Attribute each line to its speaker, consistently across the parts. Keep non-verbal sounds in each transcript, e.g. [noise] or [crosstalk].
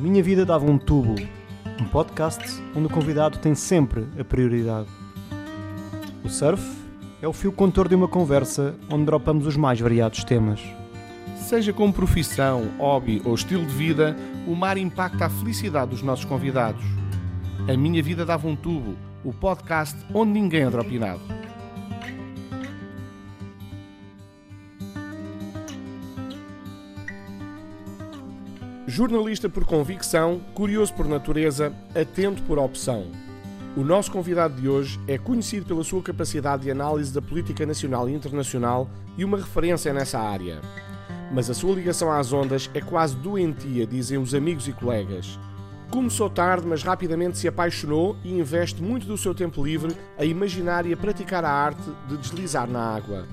Speaker 1: minha vida dava um tubo. Um podcast onde o convidado tem sempre a prioridade. O surf é o fio contor de uma conversa onde dropamos os mais variados temas.
Speaker 2: Seja como profissão, hobby ou estilo de vida, o mar impacta a felicidade dos nossos convidados. A minha vida dava um tubo, o podcast onde ninguém é dropinado. Jornalista por convicção, curioso por natureza, atento por opção. O nosso convidado de hoje é conhecido pela sua capacidade de análise da política nacional e internacional e uma referência nessa área. Mas a sua ligação às ondas é quase doentia, dizem os amigos e colegas. Começou tarde, mas rapidamente se apaixonou e investe muito do seu tempo livre a imaginar e a praticar a arte de deslizar na água.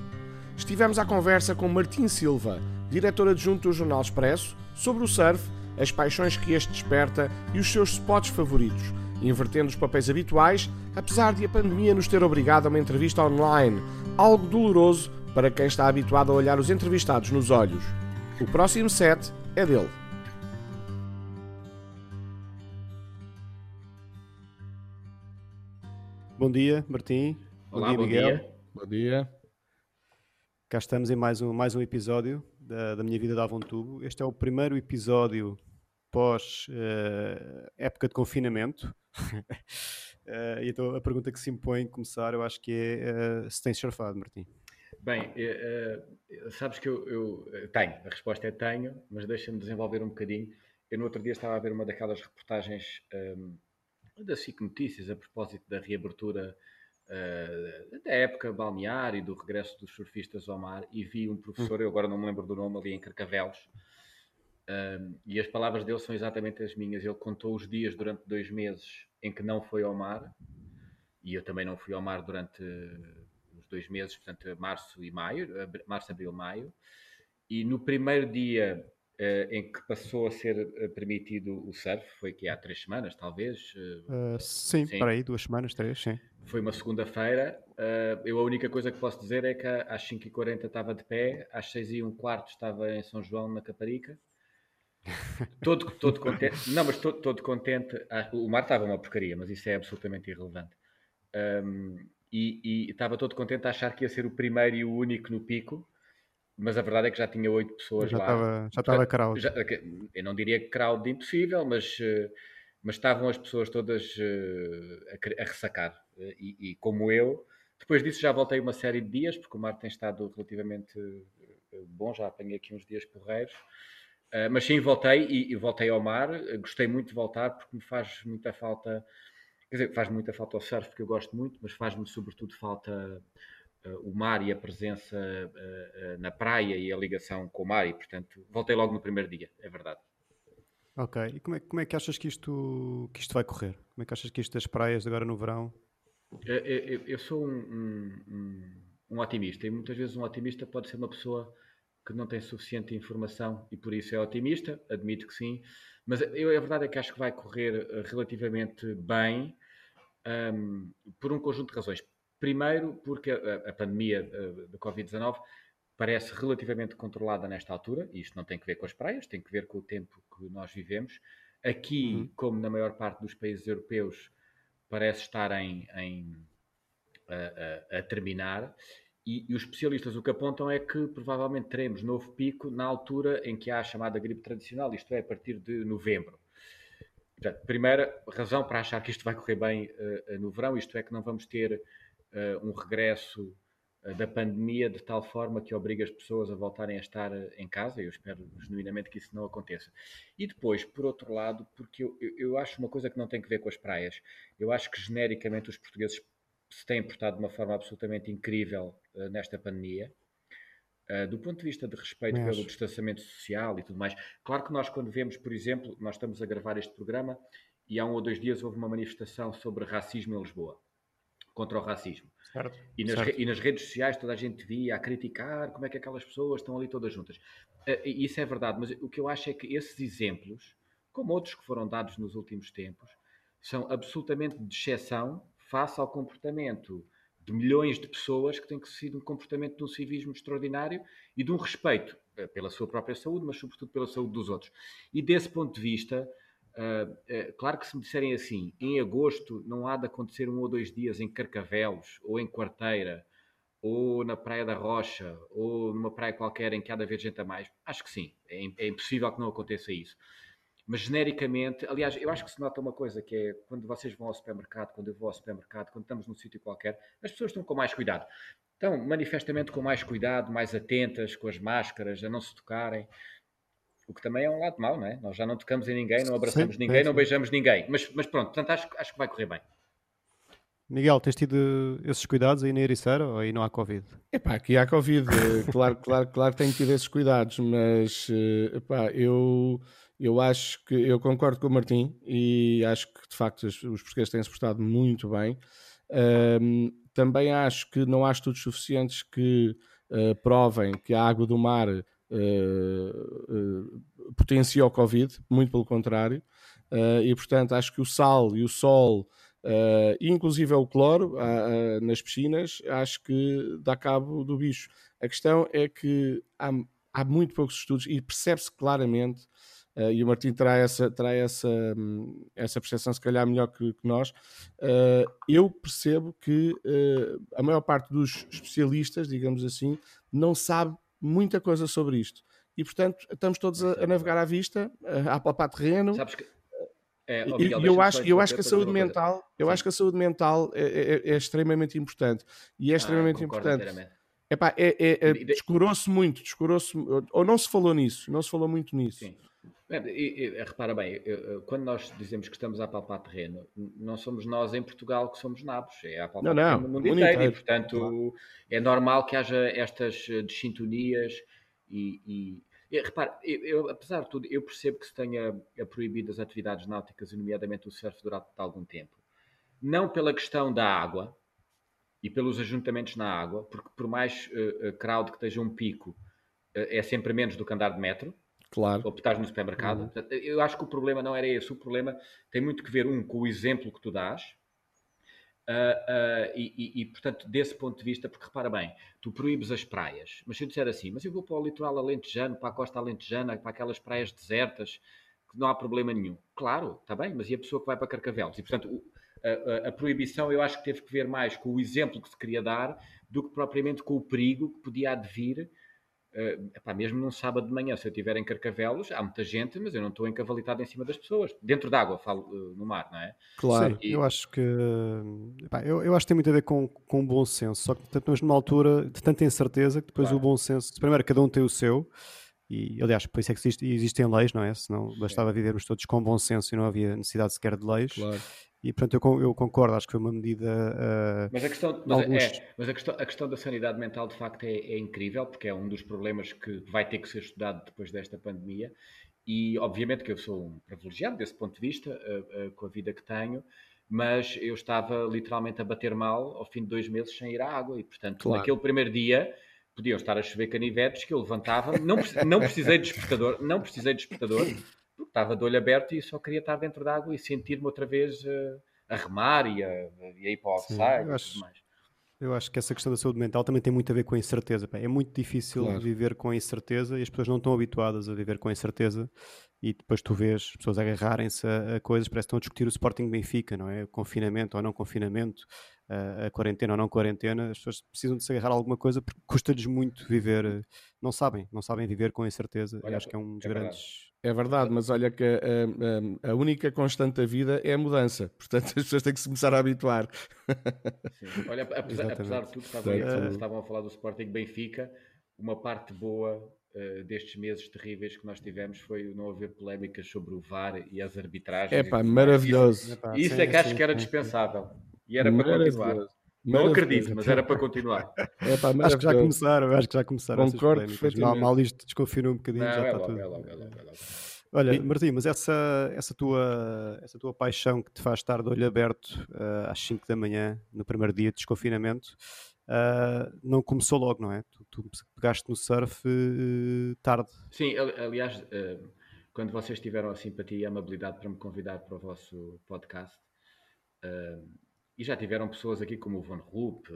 Speaker 2: Estivemos à conversa com Martim Silva, diretor adjunto do Jornal Expresso, sobre o surf, as paixões que este desperta e os seus spots favoritos, invertendo os papéis habituais, apesar de a pandemia nos ter obrigado a uma entrevista online, algo doloroso para quem está habituado a olhar os entrevistados nos olhos. O próximo set é dele.
Speaker 1: Bom dia, Martim.
Speaker 3: Olá,
Speaker 1: bom dia, Miguel.
Speaker 3: Dia.
Speaker 2: Bom dia.
Speaker 1: Cá estamos em mais um, mais um episódio da, da Minha Vida Dava um Tubo. Este é o primeiro episódio pós uh, época de confinamento. uh, [laughs] e então a pergunta que se impõe começar, eu acho que é uh, se tens surfado, Martim.
Speaker 3: Bem, sabes que eu, eu, tenho, a resposta é tenho, mas deixa-me desenvolver um bocadinho. Eu no outro dia estava a ver uma daquelas reportagens um, da SIC Notícias a propósito da reabertura uh, da época balnear e do regresso dos surfistas ao mar e vi um professor, eu agora não me lembro do nome, ali em Carcavelos, uh, e as palavras dele são exatamente as minhas. Ele contou os dias durante dois meses em que não foi ao mar, e eu também não fui ao mar durante os dois meses, portanto, março e maio, março, abril, maio, e no primeiro dia Uh, em que passou a ser uh, permitido o surf, foi que há três semanas, talvez.
Speaker 1: Uh, sim, sim, para aí, duas semanas, três, sim.
Speaker 3: Foi uma segunda-feira. eu a única coisa que posso dizer é que às 5h40 estava de pé, às 6 h um quarto estava em São João, na Caparica. Todo, todo contente. Não, mas todo, todo contente. Ah, o mar estava uma porcaria, mas isso é absolutamente irrelevante. Um, e, e estava todo contente a achar que ia ser o primeiro e o único no pico mas a verdade é que já tinha oito pessoas
Speaker 1: já
Speaker 3: lá.
Speaker 1: Tava, já estava crowd.
Speaker 3: Já, eu não diria crowd de impossível, mas, eh, mas estavam as pessoas todas eh, a, a ressacar. Eh, e, e, como eu, depois disso já voltei uma série de dias, porque o mar tem estado relativamente bom, já apanhei aqui uns dias porreiros. Mas sim, voltei e, e voltei ao mar. Gostei muito de voltar porque me faz muita falta. Quer dizer, faz muita falta ao surf, porque eu gosto muito, mas faz-me sobretudo falta o mar e a presença na praia e a ligação com o mar, e portanto voltei logo no primeiro dia, é verdade.
Speaker 1: Ok, e como é, como é que achas que isto, que isto vai correr? Como é que achas que isto das praias agora no verão?
Speaker 3: Eu, eu, eu sou um, um, um, otimista e muitas vezes um otimista pode ser uma pessoa que não tem suficiente informação e por isso é otimista, admito que sim, mas eu, a verdade é que acho que vai correr relativamente bem um, por um conjunto de razões. Primeiro, porque a, a pandemia da Covid-19 parece relativamente controlada nesta altura, e isto não tem que ver com as praias, tem que ver com o tempo que nós vivemos. Aqui, uhum. como na maior parte dos países europeus, parece estar em, em a, a, a, terminar. E, e, os especialistas o que apontam é que provavelmente teremos novo pico na altura em que há a chamada gripe tradicional, isto é, a partir de novembro. Portanto, primeira razão para achar que isto vai correr bem uh, no verão, isto é, que não vamos ter uh, um regresso uh, da pandemia de tal forma que obriga as pessoas a voltarem a estar em casa. Eu espero genuinamente que isso não aconteça. E depois, por outro lado, porque eu, eu, eu acho uma coisa que não tem que ver com as praias. Eu acho que genericamente os portugueses se têm portado de uma forma absolutamente incrível nesta pandemia. Uh, do ponto de vista de respeito Mas... pelo distanciamento social e tudo mais. Claro que nós, quando vemos, por exemplo, nós estamos a gravar este programa e há um ou dois dias houve uma manifestação sobre racismo em Lisboa contra o racismo.
Speaker 1: Certo,
Speaker 3: e, nas,
Speaker 1: certo.
Speaker 3: e nas redes sociais toda a gente via a criticar como é que aquelas pessoas estão ali todas juntas. Uh, isso é verdade, mas o que eu acho é que esses exemplos, como outros que foram dados nos últimos tempos, são absolutamente de exceção face ao comportamento de milhões de pessoas que têm que ser um comportamento de um civismo extraordinário e de um respeito eh, pela sua própria saúde, mas sobretudo pela saúde dos outros. E desse ponto de vista, Uh, uh, claro que se me disserem assim, em agosto não há de acontecer um ou dois dias em Carcavelos, ou em Quarteira, ou na Praia da Rocha, ou numa praia qualquer em que há de haver gente a mais, acho que sim, é, é impossível que não aconteça isso. Mas genericamente, aliás, eu acho que se nota uma coisa que é quando vocês vão ao supermercado, quando eu vou ao supermercado, quando estamos num sítio qualquer, as pessoas estão com mais cuidado. Estão manifestamente com mais cuidado, mais atentas, com as máscaras, a não se tocarem. O que também é um lado mau, não é? Nós já não tocamos em ninguém, não abraçamos sim, ninguém, sim. não beijamos ninguém. Mas, mas pronto, portanto, acho, acho que vai correr bem.
Speaker 1: Miguel, tens tido esses cuidados aí na Ericeira ou aí não há Covid?
Speaker 2: Epá, aqui há Covid, eh, claro, claro, claro que tenho tido esses cuidados, mas eh, epá, eu, eu acho que eu concordo com o Martim e acho que de facto os, os portugueses têm-se portado muito bem. Um, também acho que não há estudos suficientes que uh, provem que a água do mar uh, uh, potencia o Covid, muito pelo contrário, uh, e portanto acho que o sal e o sol, inclusive o cloro nas piscinas, acho que dá cabo do bicho. A questão é que há, há muito poucos estudos e percebe-se claramente Uh, e o Martim terá essa, terá essa, um, essa percepção, se calhar, melhor que, que nós. Uh, eu percebo que uh, a maior parte dos especialistas, digamos assim, não sabe muita coisa sobre isto. E, portanto, estamos todos a, a navegar à vista, a, a palpar terreno. Sabes que... É, oh, Miguel, eu acho, eu acho que a saúde mental, eu Sim. acho que a saúde mental é, é, é extremamente importante e é ah, extremamente importante. Epá, é, é, é, descurou-se muito, descurou-se, ou não se falou nisso, não se falou muito nisso. Sim.
Speaker 3: É, e, e, repara bem, quando nós dizemos que estamos a palpar terreno, não somos nós em Portugal que somos nabos, é a palpar não, não, no mundo inteiro. E, portanto, é normal que haja estas eh, desintonias e, e, e repare, eu, eu, apesar de tudo, eu percebo que se tenha proibido as atividades náuticas, nomeadamente o surf, durante algum tempo. Não pela questão da água e pelos ajuntamentos na água, porque por mais uh, crowd que esteja um pico, uh, é sempre menos do que andar de metro.
Speaker 2: Claro.
Speaker 3: Ou estás no supermercado. Uhum. Eu acho que o problema não era esse. O problema tem muito que ver, um, com o exemplo que tu dás, Uh, uh, e, e, e, portanto, desse ponto de vista, porque repara bem, tu proíbes as praias, mas se eu disser assim, mas eu vou para o litoral alentejano, para a costa alentejana, para aquelas praias desertas, que não há problema nenhum. Claro, está bem, mas e a pessoa que vai para Carcavelos? E, portanto, o, a, a, a, proibição eu acho que teve que ver mais com o exemplo que se queria dar do que propriamente com o perigo que podia advir Uh, epá, mesmo num sábado de manhã, se eu estiver em Carcavelos, há muita gente, mas eu não estou encavalitado em cima das pessoas. Dentro d'água, falo uh, no mar, não é?
Speaker 1: Claro, e... eu acho que epá, eu, eu, acho que tem muito a ver com, com bom senso, só que estamos numa altura de tanta incerteza que depois claro. o bom senso, primeiro cada um tem o seu, e aliás, por isso é que existe, existem leis, não é? Senão bastava vivermos todos com bom senso e não havia necessidade sequer de leis. Claro. E portanto eu, eu, concordo, acho que foi uma medida. Uh,
Speaker 3: mas a questão, mas, alguns... é, mas a, questão, a questão da sanidade mental de facto é, é, incrível, porque é um dos problemas que vai ter que ser estudado depois desta pandemia. E obviamente que eu sou um privilegiado desse ponto de vista, uh, uh, com a vida que tenho, mas eu estava literalmente a bater mal ao fim de dois meses sem ir à água. E portanto, claro. naquele primeiro dia podiam estar a chover canivetes que eu levantava, não, não precisei de despertador, não precisei de despertador estava de olho aberto e só queria estar dentro da água e sentir-me outra vez uh, a remar e a, e a ir para o
Speaker 1: e tudo mais. Eu acho que essa questão da saúde mental também tem muito a ver com a incerteza. É muito difícil claro. viver com a incerteza e as pessoas não estão habituadas a viver com a incerteza e depois tu vês pessoas agarrarem-se a, a, coisas, parece que estão a discutir o Sporting Benfica, não é? Confinamento ou não confinamento, a, a quarentena ou não quarentena, as pessoas precisam de se agarrar a alguma coisa porque custa-lhes muito viver, não sabem, não sabem viver com a incerteza Olha, acho que é um dos é grandes
Speaker 2: é verdade, mas olha que a, a, a, única constante da vida é a mudança. [laughs] Portanto, as pessoas têm que se começar a habituar.
Speaker 3: Sim. Olha, apesar, apesar [laughs] de tudo, estavam, é... estavam a falar do Sporting Benfica, uma parte boa uh, destes meses terríveis que nós tivemos foi não haver polémicas sobre o VAR e as arbitragens.
Speaker 2: É pá, maravilhoso.
Speaker 3: Isso, isso sim, é que acho sim, que era dispensável. E era para continuar. Não acredito, mas era para [laughs] continuar.
Speaker 1: É, pá, acho que já começaram, acho que já começaram
Speaker 2: Concordo perfeitamente.
Speaker 1: Mal, mal isto desconfinou um bocadinho, não, já é está logo, tudo. É logo, é logo, é logo. Olha, Martim, mas essa, essa, tua, essa tua paixão que te faz estar de olho aberto uh, às 5 da manhã, no primeiro dia de desconfinamento, uh, não começou logo, não é? Tu, tu pegaste no surf uh, tarde.
Speaker 3: Sim, aliás, quando vocês tiveram a simpatia e a amabilidade para me convidar para o vosso podcast, e já tiveram pessoas aqui como o Von Rupp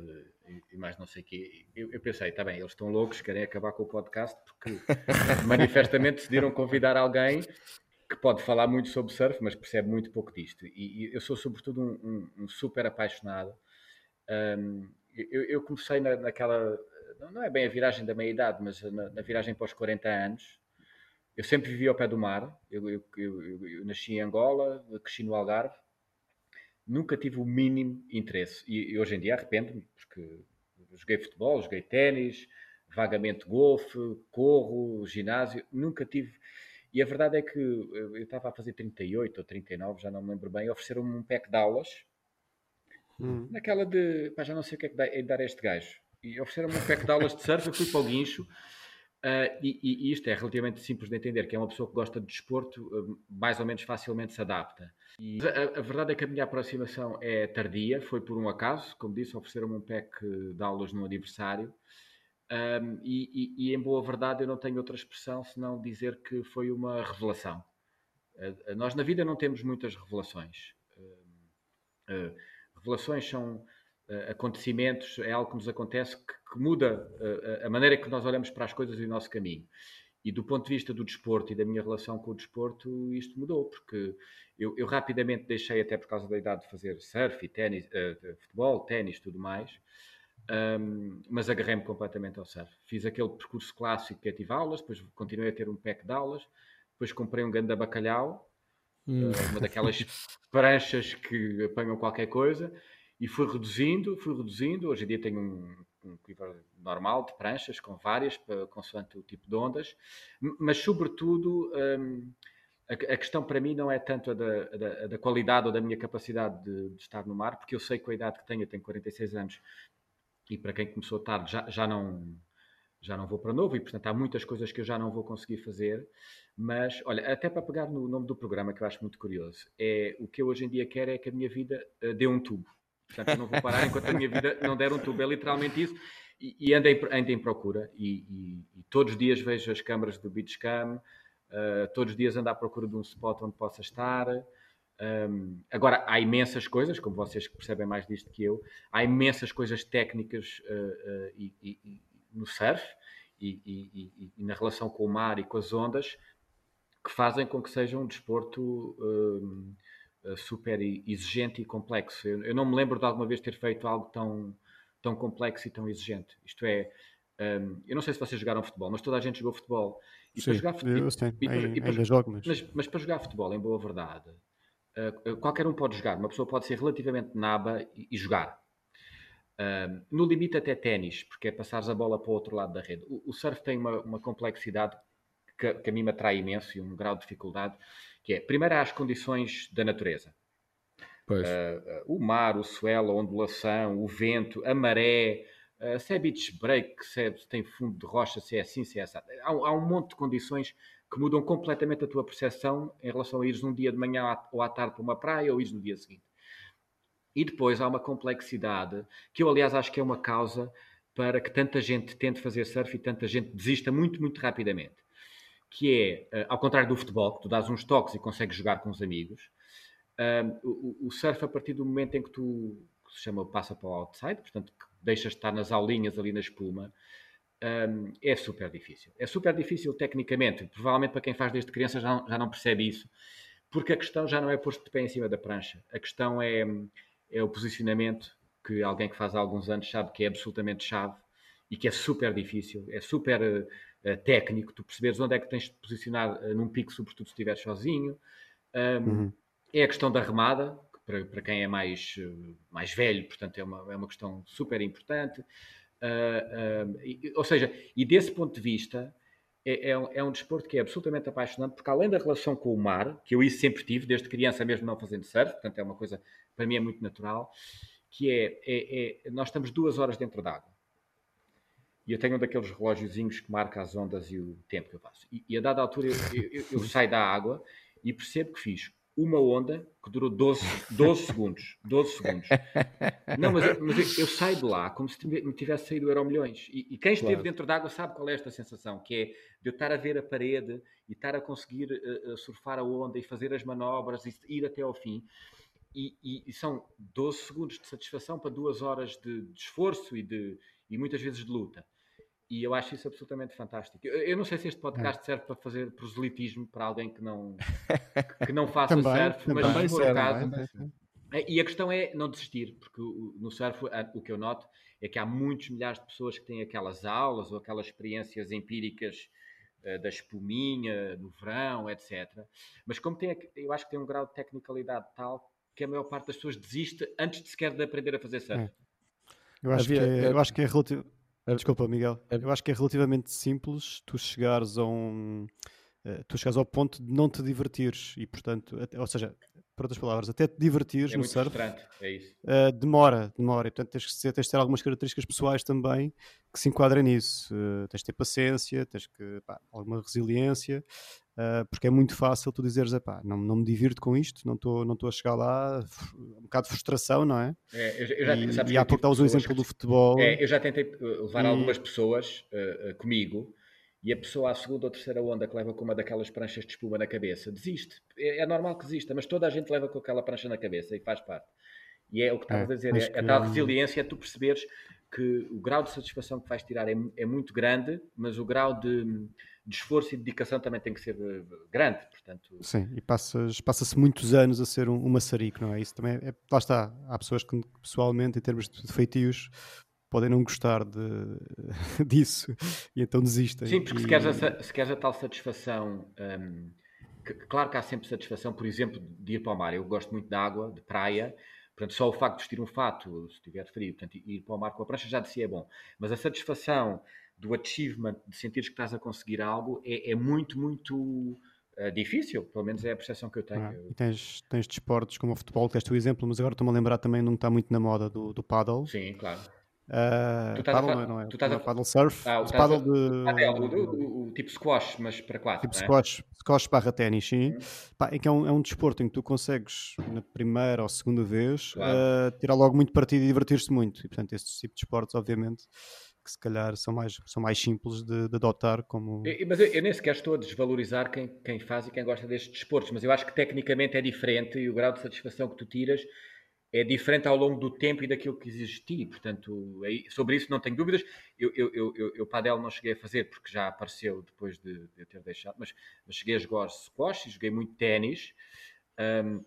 Speaker 3: e, e mais não sei o quê. Eu, eu pensei, está bem, eles estão loucos, querem acabar com o podcast porque [laughs] manifestamente decidiram convidar alguém que pode falar muito sobre surf, mas percebe muito pouco disto. E, e eu sou, sobretudo, um, um, um super apaixonado. Um, eu, eu, comecei na, naquela. Não é bem a viragem da meia-idade, mas na, na, viragem pós 40 anos. Eu sempre vivi ao pé do mar. Eu, eu, eu nasci em Angola, cresci no Algarve. Nunca tive o mínimo interesse. E, e hoje em dia arrependo-me, porque joguei futebol, joguei ténis, vagamente golfe, corro, ginásio. Nunca tive e a verdade é que eu estava a fazer 38 ou 39, já não me lembro bem, ofereceram-me um pack de aulas, hum. naquela de, pá, já não sei o que é que dá, é dar a este gajo. E ofereceram-me um pack de aulas de surf, eu fui para o guincho, uh, e, e, isto é relativamente simples de entender, que é uma pessoa que gosta de desporto, uh, mais ou menos facilmente se adapta. E a, a, verdade é que a minha aproximação é tardia, foi por um acaso, como disse, ofereceram-me um pack de aulas no aniversário, um, e, e, e, em boa verdade eu não tenho outra expressão senão dizer que foi uma revelação. Uh, nós na vida não temos muitas revelações. Revelações são acontecimentos, é algo que nos acontece que, que muda a maneira que nós olhamos para as coisas e o nosso caminho. E do ponto de vista do desporto e da minha relação com o desporto, isto mudou, porque eu, eu rapidamente deixei, até por causa da idade, de fazer surf e ténis, uh, futebol, ténis tudo mais. Um, mas agarrei-me completamente ao surf. Fiz aquele percurso clássico que eu tive aulas, depois continuei a ter um pack de aulas, depois comprei um ganda bacalhau, hum. Uma daquelas [laughs] pranchas que apanham qualquer coisa, e fui reduzindo, fui reduzindo. Hoje em dia tenho um, um normal de pranchas, com várias, consoante o tipo de ondas, mas sobretudo. Um, a, questão para mim não é tanto a da, a da, qualidade ou da minha capacidade de, de, estar no mar, porque eu sei que a idade que tenho, eu tenho 46 anos, e para quem começou tarde já, já não já não vou para novo e portanto há muitas coisas que eu já não vou conseguir fazer mas olha até para pegar no nome do programa que eu acho muito curioso é o que eu hoje em dia quero é que a minha vida uh, dê um tubo portanto eu não vou parar enquanto a minha vida não der um tubo. É literalmente isso. E, e ando, em, em procura. E, e, e, todos os dias vejo as câmaras do Beachcam uh, todos os dias ando à procura de um spot onde possa estar. Um, agora, há imensas coisas, como vocês que percebem mais disto que eu, há imensas coisas técnicas uh, uh, e, e, no surf e, e, na relação com o mar e com as ondas que fazem com que seja um desporto super exigente e complexo. Eu, eu, não me lembro de alguma vez ter feito algo tão, tão complexo e tão exigente. Isto é, um, eu não sei se vocês jogaram futebol, mas toda a gente jogou futebol.
Speaker 1: E Sim, para jogar futebol, eu sei, e, para, para, jogo, mas...
Speaker 3: Mas, mas para jogar futebol, em boa verdade, Uh, qualquer um pode jogar, uma pessoa pode ser relativamente naba e, e jogar. Uh, no limite até ténis, porque é passares a bola para o outro lado da rede. O, o surf tem uma, uma complexidade que, que, a mim me atrai imenso e um grau de dificuldade, que é, primeiro há as condições da natureza. Uh, o mar, o swell, a ondulação, o vento, a maré, uh, se é beach break, se, é, se, tem fundo de rocha, se é assim, se é assim. Há, há um monte de condições que mudam completamente a tua percepção em relação a ires num dia de manhã ou à tarde para uma praia ou ires no dia seguinte. E depois há uma complexidade que eu, aliás, acho que é uma causa para que tanta gente tente fazer surf e tanta gente desista muito, muito rapidamente. Que é, eh, ao contrário do futebol, que tu dás uns toques e consegues jogar com os amigos, um, o, surf, a partir do momento em que tu, que se chama, passa para o outside, portanto, que deixas de estar nas aulinhas ali na espuma, um, é super difícil. É super difícil tecnicamente. Provavelmente para quem faz desde criança já não, já não percebe isso, porque a questão já não é posto de pé em cima da prancha. A questão é, é o posicionamento que alguém que faz há alguns anos sabe que é absolutamente chave e que é super difícil, é super uh, técnico. Tu perceberes onde é que tens de posicionar uh, num pico, sobretudo se estiveres sozinho. Um, uhum. É a questão da remada, que para, para quem é mais, uh, mais velho, portanto, é uma, é uma questão super importante. Uh, uh, e, ou seja, e desse ponto de vista, é, é, um, é, um, desporto que é absolutamente apaixonante, porque além da relação com o mar, que eu isso sempre tive, desde criança mesmo não fazendo surf, portanto é uma coisa, para mim é muito natural, que é, é, é nós estamos duas horas dentro d'água. E eu tenho um daqueles relógiozinhos que marca as ondas e o tempo que eu faço. E, e a dada altura eu, eu, eu saio da água e percebo que fiz uma onda que durou 12, 12 segundos. 12 segundos. Não, mas, eu, mas eu, saio de lá como se me tivesse saído o Euro Milhões. E, e quem esteve claro. dentro d'água sabe qual é esta sensação, que é de eu estar a ver a parede e estar a conseguir uh, surfar a onda e fazer as manobras e ir até ao fim. E, e, e são 12 segundos de satisfação para duas horas de, de esforço e, de, e muitas vezes de luta. E eu acho isso absolutamente fantástico. Eu, eu não sei se este podcast é. serve para fazer proselitismo para alguém que não, [laughs] que não faça
Speaker 1: também,
Speaker 3: surf,
Speaker 1: também,
Speaker 3: mas
Speaker 1: se for
Speaker 3: o caso. É, e a questão é não desistir, porque no surf o que eu noto é que há muitos milhares de pessoas que têm aquelas aulas ou aquelas experiências empíricas uh, da espuminha no verão, etc. Mas como tem, eu acho que tem um grau de tecnicalidade tal que a maior parte das pessoas desiste antes de sequer de aprender a fazer surf. É.
Speaker 1: Eu acho, Havia, que é, eu acho que é relativo Desculpa, Miguel. Eu acho que é relativamente simples tu chegares a um. Uh, tu chegares ao ponto de não te divertires e, portanto, até, ou seja, por outras palavras, até te divertires
Speaker 3: é
Speaker 1: no surf.
Speaker 3: É isso.
Speaker 1: Uh, demora, demora. E, portanto, tens que, tens de ter algumas características pessoais também que se enquadrem nisso. Uh, tens de ter paciência, tens que, pá, alguma resiliência, uh, porque é muito fácil tu dizeres, pá, não, não me divirto com isto, não estou não a chegar lá, um bocado de frustração, não é?
Speaker 3: é eu, eu já,
Speaker 1: e, e há pouco estavas exemplo do futebol.
Speaker 3: É, eu já tentei levar e... algumas pessoas comigo e a pessoa à segunda ou terceira onda que leva com uma daquelas pranchas de espuma na cabeça desiste. É, é normal que desista, mas toda a gente leva com aquela prancha na cabeça e faz parte. E é o que estavas é, a dizer, é, a tal resiliência é tu perceberes que o grau de satisfação que vais tirar é, é muito grande, mas o grau de, de, esforço e dedicação também tem que ser eh, grande. Portanto...
Speaker 1: Sim, e passas, passa-se muitos anos a ser um, um maçarico, não é? Isso também é, lá está. Há pessoas que pessoalmente, em termos de feitios, podem não gostar de, [laughs] disso e então desistem.
Speaker 3: Sim, porque
Speaker 1: e...
Speaker 3: se, queres a, se queres a tal satisfação, um, que, claro que há sempre satisfação, por exemplo, de ir para o mar. Eu gosto muito de água, de praia, portanto, só o facto de vestir um fato, se estiver frio, portanto, ir para o mar com a prancha já de si é bom. Mas a satisfação do achievement, de sentir que estás a conseguir algo, é, é muito, muito uh, difícil, pelo menos é a percepção que eu tenho. Ah,
Speaker 1: e tens, tens desportos como o futebol, que és o exemplo, mas agora estou-me a lembrar também não está muito na moda do, do paddle.
Speaker 3: Sim, claro
Speaker 1: Uh, paddle, a... não é? Tu estás a... paddle surf, ah, o paddle a... de...
Speaker 3: Paddle, o, o, tipo squash, mas para quatro,
Speaker 1: Tipo é? squash, squash barra ténis, sim. Hum. Pá, é que é um, é um desporto em que tu consegues, na primeira ou segunda vez, claro. uh, tirar logo muito partido e divertir-se muito. E, portanto, estes tipos de esportes, obviamente, que se calhar são mais, são mais simples de, de adotar como...
Speaker 3: Mas eu, eu, nem sequer estou a desvalorizar quem, quem faz e quem gosta destes desportos, mas eu acho que tecnicamente é diferente e o grau de satisfação que tu tiras é diferente ao longo do tempo e daquilo que existe. Portanto, sobre isso não tenho dúvidas. Eu, eu, eu, eu Padel não cheguei a fazer porque já apareceu depois de, de eu ter deixado, mas, mas, cheguei a jogar squash, joguei muito ténis. Um,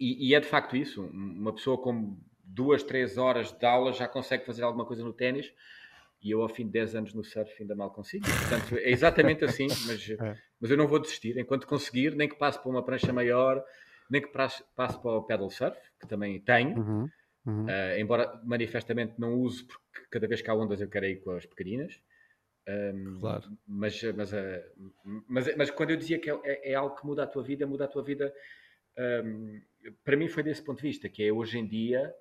Speaker 3: e, e, é de facto isso. Uma pessoa com duas, três horas de aula já consegue fazer alguma coisa no ténis. E eu, ao fim de 10 anos no surf, ainda mal consigo. Portanto, é exatamente assim. Mas, [laughs] é. mas eu não vou desistir. Enquanto conseguir, nem que passe para uma prancha maior, nem que passe, para o pedal surf, que também tenho, uhum, uhum. Uh, embora manifestamente não use, porque cada vez que há ondas eu quero ir com as pequeninas. Um, claro. Mas, mas, uh, mas, mas, quando eu dizia que é, é, é, algo que muda a tua vida, muda a tua vida, um, para mim foi desse ponto de vista, que é hoje em dia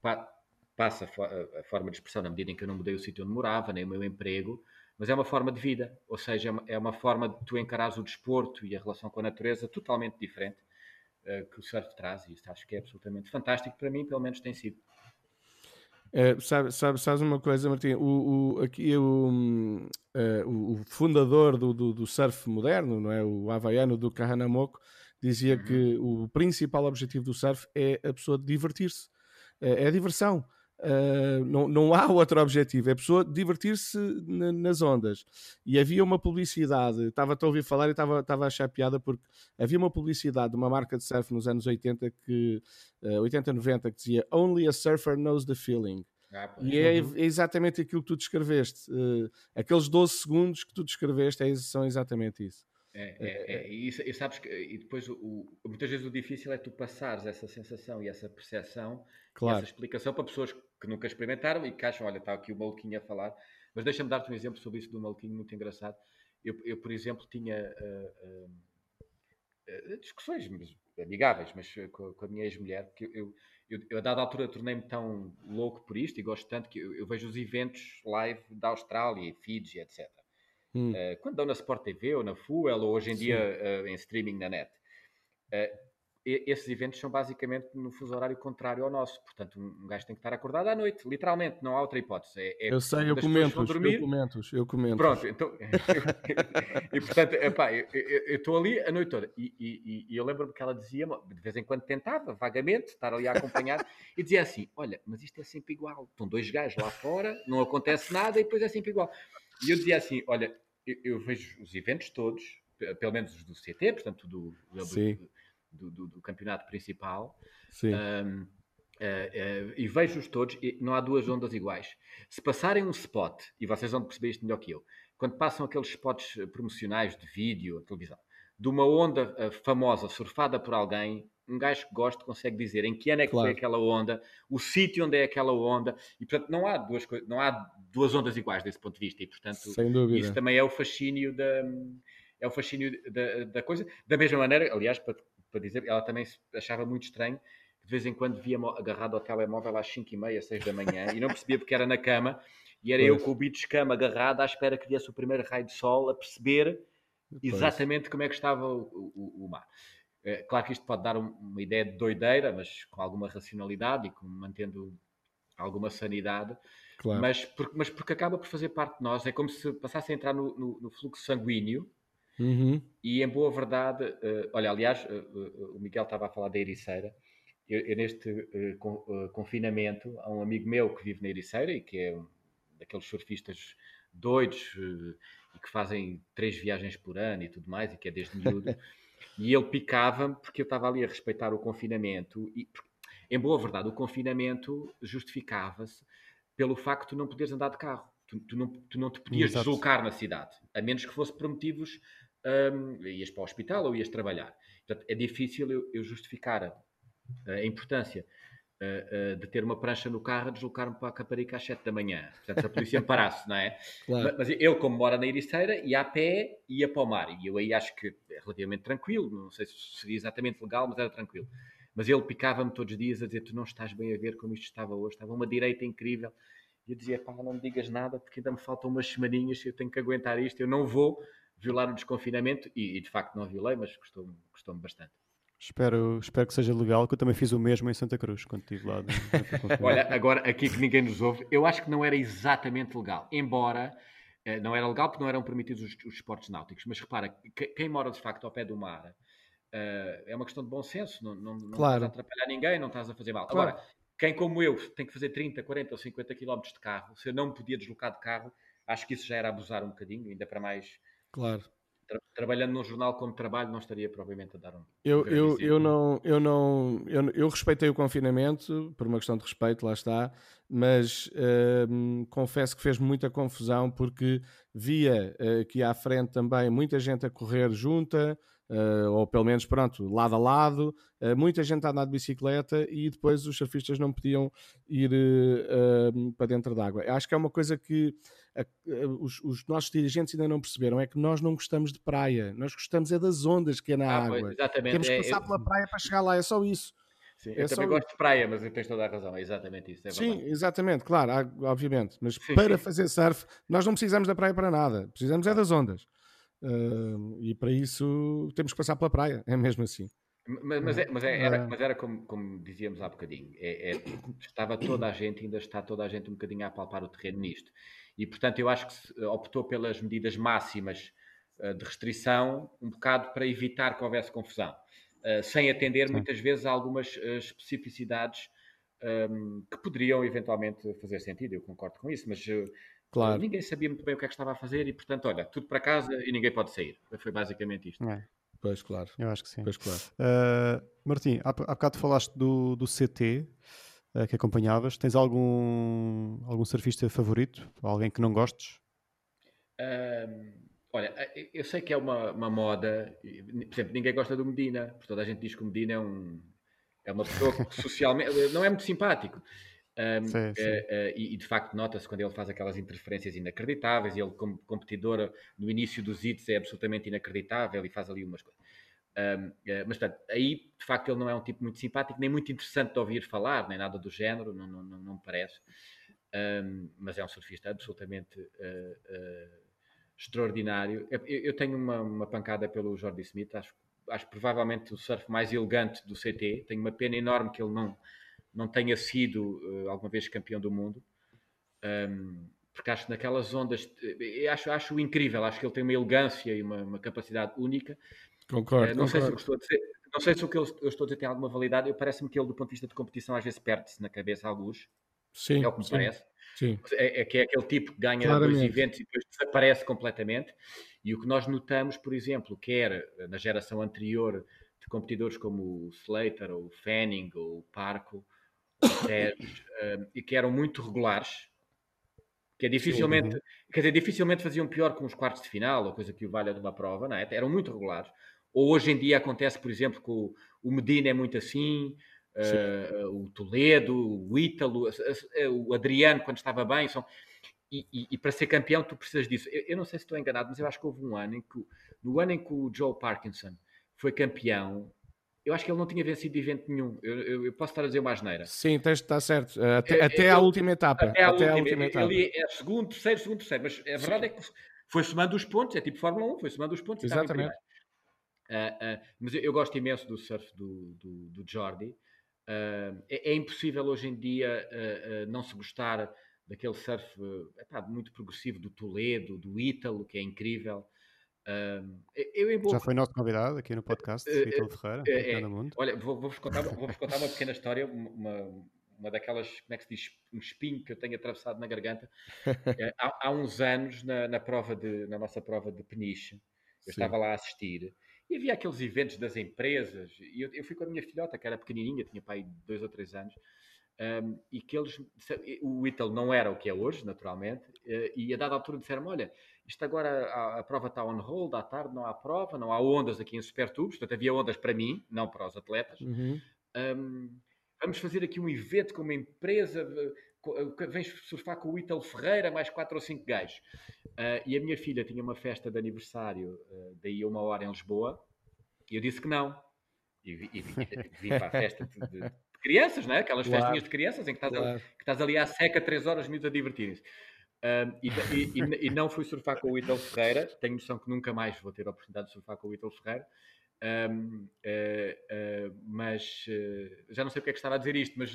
Speaker 3: pá, passa a, a, forma de expressão na medida em que eu não mudei o sítio onde morava, nem o meu emprego, mas é uma forma de vida, ou seja, é uma, é uma forma de tu encarares o desporto e a relação com a natureza totalmente diferente que o surf traz, e isso acho que é absolutamente fantástico, para mim, pelo menos, tem sido.
Speaker 2: É, sabe, sabe, sabes uma coisa, Martim? O, o, aqui o, uh, o fundador do, do, do, surf moderno, não é? o havaiano do Kahanamoko, dizia uhum. que o principal objetivo do surf é a pessoa divertir-se, é a diversão. Uh, não, não há outro objetivo, é a pessoa divertir-se nas ondas. E havia uma publicidade, estava a ouvir falar e estava, estava a achar piada porque havia uma publicidade de uma marca de surf nos anos 80 que uh, 80, 90 que dizia Only a surfer knows the feeling. Ah, e é, uhum. é, exatamente aquilo que tu descreveste. Uh, aqueles 12 segundos que tu descreveste é, são exatamente isso.
Speaker 3: É, é, é, e, e, sabes que e depois o, o, muitas vezes o difícil é tu passares essa sensação e essa percepção claro. e essa explicação para pessoas que nunca experimentaram e que acham, olha, está aqui o maluquinho a falar. Mas deixa-me dar-te um exemplo sobre isso do maluquinho muito engraçado. Eu, eu por exemplo, tinha uh, uh, discussões amigáveis, mas com, com a minha ex-mulher, porque eu, eu, eu, a dada altura tornei-me tão louco por isto e gosto tanto que eu, eu vejo os eventos live da Austrália, Fiji, etc. Hum. Uh, quando dão na Sport TV ou na Fuel ou hoje em Sim. dia uh, em streaming na net. Uh, esses eventos são basicamente no fuso horário contrário ao nosso. Portanto, um gajo tem que estar acordado à noite, literalmente, não há outra hipótese. É,
Speaker 2: é eu sei, eu comento, eu comento, eu comento.
Speaker 3: Pronto, então. [laughs] e portanto, epá, eu estou ali a noite toda. E, e, e eu lembro-me que ela dizia, de vez em quando tentava, vagamente, estar ali a acompanhar, e dizia assim: Olha, mas isto é sempre igual. Estão dois gajos lá fora, não acontece nada e depois é sempre igual. E eu dizia assim: olha, eu, eu, vejo os eventos todos, pelo menos os do CT, portanto, do, do, do, do campeonato principal. Sim. Um, Uh, uh, e vejo-os todos, e não há duas ondas iguais. Se passarem um spot, e vocês vão perceber isto melhor que eu, quando passam aqueles spots promocionais de vídeo, televisão, de uma onda uh, famosa surfada por alguém, um gajo que gosta consegue dizer em que ano é que claro. foi aquela onda, o sítio onde é aquela onda, e portanto não há duas coisas, não há duas ondas iguais desse ponto de vista, e portanto isso também é o fascínio da é o fascínio da, da coisa, da mesma maneira, aliás, para, para dizer, ela também achava muito estranho de vez em quando via-me agarrado ao telemóvel às 5 e meia, 6 da manhã, e não percebia porque era na cama, e era pois. eu com o bicho de cama agarrado à espera que viesse o primeiro raio de sol a perceber exatamente como é que estava o, o, o mar. É, claro que isto pode dar uma ideia de doideira, mas com alguma racionalidade e com, mantendo alguma sanidade, claro. mas, porque, mas porque acaba por fazer parte de nós. É como se passasse a entrar no, no, no fluxo sanguíneo uhum. e, em boa verdade, uh, olha, aliás, uh, uh, o Miguel estava a falar da Ericeira. Eu, eu neste con, confinamento, há um amigo meu que vive na Ericeira e que é um daqueles surfistas doidos e que fazem três viagens por ano e tudo mais, e que é desde miúdo. [laughs] e ele picava-me porque eu estava ali a respeitar o confinamento. E, em boa verdade, o confinamento justificava-se pelo facto de não poderes andar de carro. Tu, tu, não, tu não te podias Exato. deslocar na cidade, a menos que fosse por motivos. Um, ias para o hospital ou ias trabalhar. Portanto, é difícil eu, eu justificar a importância uh, uh, de ter uma prancha no carro a deslocar-me para a Caparica às 7 da manhã. Portanto, se a polícia me parasse, não é? [laughs] Claro. Mas, mas ele, como mora na Ericeira, ia a pé ia para o mar. E eu aí acho que é relativamente tranquilo. Não sei se seria exatamente legal, mas era tranquilo. Mas ele picava-me todos os dias a dizer: Tu não estás bem a ver como isto estava hoje. Estava uma direita incrível. E eu dizia: Pá, não me digas nada, porque ainda me faltam umas semaninhas. Eu tenho que aguentar isto. Eu não vou violar o desconfinamento. E, e de facto não violei, mas gostou-me gostou bastante.
Speaker 1: Espero, espero que seja legal, que eu também fiz o mesmo em Santa Cruz, quando estive lá. [laughs]
Speaker 3: Olha, agora aqui que ninguém nos ouve, eu acho que não era exatamente legal, embora eh, não era legal porque não eram permitidos os, os esportes náuticos, mas repara, que, quem mora de facto ao pé do mar uh, é uma questão de bom senso, não, não, não claro. estás a atrapalhar ninguém, não estás a fazer mal. Claro. Agora, quem como eu tem que fazer 30, 40 ou 50 km de carro, se eu não me podia deslocar de carro, acho que isso já era abusar um bocadinho, ainda para mais.
Speaker 1: Claro
Speaker 3: tra trabalhando num jornal como trabalho, não estaria provavelmente a dar um.
Speaker 2: Eu, eu, eu, não, eu, não, eu, eu respeitei o confinamento, por uma questão de respeito, lá está, mas uh, confesso que fez muita confusão porque via uh, aqui à frente também muita gente a correr junta, uh, ou pelo menos, pronto, lado a lado, uh, muita gente a andar de bicicleta e depois os surfistas não podiam ir uh, para dentro d'água. Acho que é uma coisa que os, os, nossos dirigentes ainda não perceberam, é que nós não gostamos de praia, nós gostamos é das ondas que é na ah, água. Pois, exatamente. Temos que é, passar é, pela praia para chegar lá, é só isso.
Speaker 3: Sim, é eu também gosto de praia, mas tens toda a razão, é exatamente isso. É
Speaker 2: Sim, exatamente, claro, obviamente. Mas sim, para fazer surf, nós não precisamos da praia para nada, precisamos é das ondas. Uh, e para isso temos que passar pela praia, é mesmo assim.
Speaker 3: Mas, mas, é, mas é, era, mas era como, como, dizíamos há bocadinho, é, é, estava toda a gente, ainda está toda a gente um bocadinho a palpar o terreno nisto. E portanto eu acho que optou pelas medidas máximas uh, de restrição, um bocado para evitar que houvesse confusão, uh, sem atender muitas vezes a algumas especificidades um, que poderiam eventualmente fazer sentido, eu concordo com isso, mas Claro. Ninguém sabia muito bem o que é que estava a fazer e, portanto, olha, tudo para casa e ninguém pode sair. Foi basicamente isto. É.
Speaker 2: Pois, claro.
Speaker 1: Eu acho que sim.
Speaker 2: Pois, claro.
Speaker 1: Uh, Martim, há, há bocado falaste do, do CT uh, que acompanhavas. Tens algum, algum surfista favorito? Alguém que não gostes?
Speaker 3: Uh, olha, eu sei que é uma, uma moda. Por exemplo, ninguém gosta do Medina. Porque toda a gente diz que o Medina é um... É uma pessoa que [laughs] socialmente não é muito simpático. Um, sim, sim. Uh, uh, e, e, de facto nota-se quando ele faz aquelas interferências inacreditáveis, e ele como competidor no início dos hits é absolutamente inacreditável e faz ali umas coisas. Uh, mas portanto, aí de facto ele não é um tipo muito simpático, nem muito interessante de ouvir falar, nem nada do género, não, não, não, me parece. Mas é um surfista absolutamente extraordinário. Eu, tenho uma, uma, pancada pelo Jordi Smith, acho, acho provavelmente o surf mais elegante do CT. Tenho uma pena enorme que ele não não tenha sido uh, alguma vez campeão do mundo. Um, porque acho que naquelas ondas, eh, acho, acho incrível, acho que ele tem uma elegância e uma, uma capacidade única.
Speaker 2: Concordo, uh,
Speaker 3: não,
Speaker 2: concordo. Sei
Speaker 3: se o que estou a dizer, não sei se o que eu, estou a dizer tem alguma validade, eu parece-me que ele, do ponto de vista de competição, às vezes perde-se na cabeça alguns.
Speaker 2: Sim,
Speaker 3: é o que me
Speaker 2: sim.
Speaker 3: parece. Sim. É, é, que é aquele tipo que ganha Claramente. dois eventos e depois desaparece completamente. E o que nós notamos, por exemplo, quer na geração anterior de competidores como o Slater, ou o Fanning, ou o Parco, Teres, uh, [coughs] e que eram muito regulares, que é dificilmente, Sim. quer dizer, dificilmente faziam pior que uns quartos de final, ou coisa que o valha de uma prova, não é? Eram muito regulares. Ou hoje em dia acontece, por exemplo, que o, o Medina é muito assim, uh, o Toledo, o Ítalo, o Adriano, quando estava bem, são. E, e, e, para ser campeão tu precisas disso. Eu, eu, não sei se estou enganado, mas eu acho que houve um ano em que, no ano em que o Joe Parkinson foi campeão, eu acho que ele não tinha vencido evento nenhum. Eu, eu, eu posso estar a dizer uma asneira.
Speaker 2: Sim, está certo. Até, é, até à última etapa.
Speaker 3: Até, à, até última, última, etapa. É segundo, terceiro, segundo, terceiro. Mas a verdade Sim. é que foi somando os pontos. É tipo Fórmula 1, foi somando os pontos.
Speaker 2: Exatamente.
Speaker 3: Uh, uh, mas eu, eu, gosto imenso do surf do, do, do Jordi. Uh, é, é, impossível hoje em dia não se gostar daquele surf epá, muito progressivo do Toledo, do Ítalo, que é incrível.
Speaker 1: Eu, Já foi nosso convidado aqui no podcast, Ítalo Ferreira, é, é,
Speaker 3: Olha, vou-vos contar, [laughs] vou contar uma pequena história, uma, uma daquelas, como é que se diz, um espinho que eu tenho atravessado na garganta. há, há, uns anos, na, na, prova de, na nossa prova de peniche, eu [laughs] Sim. estava lá a assistir e havia aqueles eventos das empresas, e eu, eu fui com a minha filhota, que era pequenininha, tinha pai dois ou três anos, um, e que eles, o Ítalo não era o que é hoje, naturalmente, uh, e a dada altura disseram olha, isto agora a, a, prova está on hold, à tarde não há prova, não há ondas aqui em super tubos, portanto havia ondas para mim, não para os atletas. Uhum. Um, vamos fazer aqui um evento com uma empresa, eh, vens surfar com o Ítalo Ferreira, mais quatro ou cinco gajos. Uh, e a minha filha tinha uma festa de aniversário, uh, daí a uma hora em Lisboa, e eu disse que não. E, e vi, [laughs] vi para a festa de, de, de, crianças, não é? Aquelas claro. festinhas de crianças em que estás, claro. ali, que estás ali à seca três horas minutos a divertirem-se. Um, e, e, e, não fui surfar com o Ítalo Ferreira, tenho noção que nunca mais vou ter a oportunidade de surfar com o Ítalo Ferreira, um, uh, uh, mas uh, já não sei porque é que estava a dizer isto, mas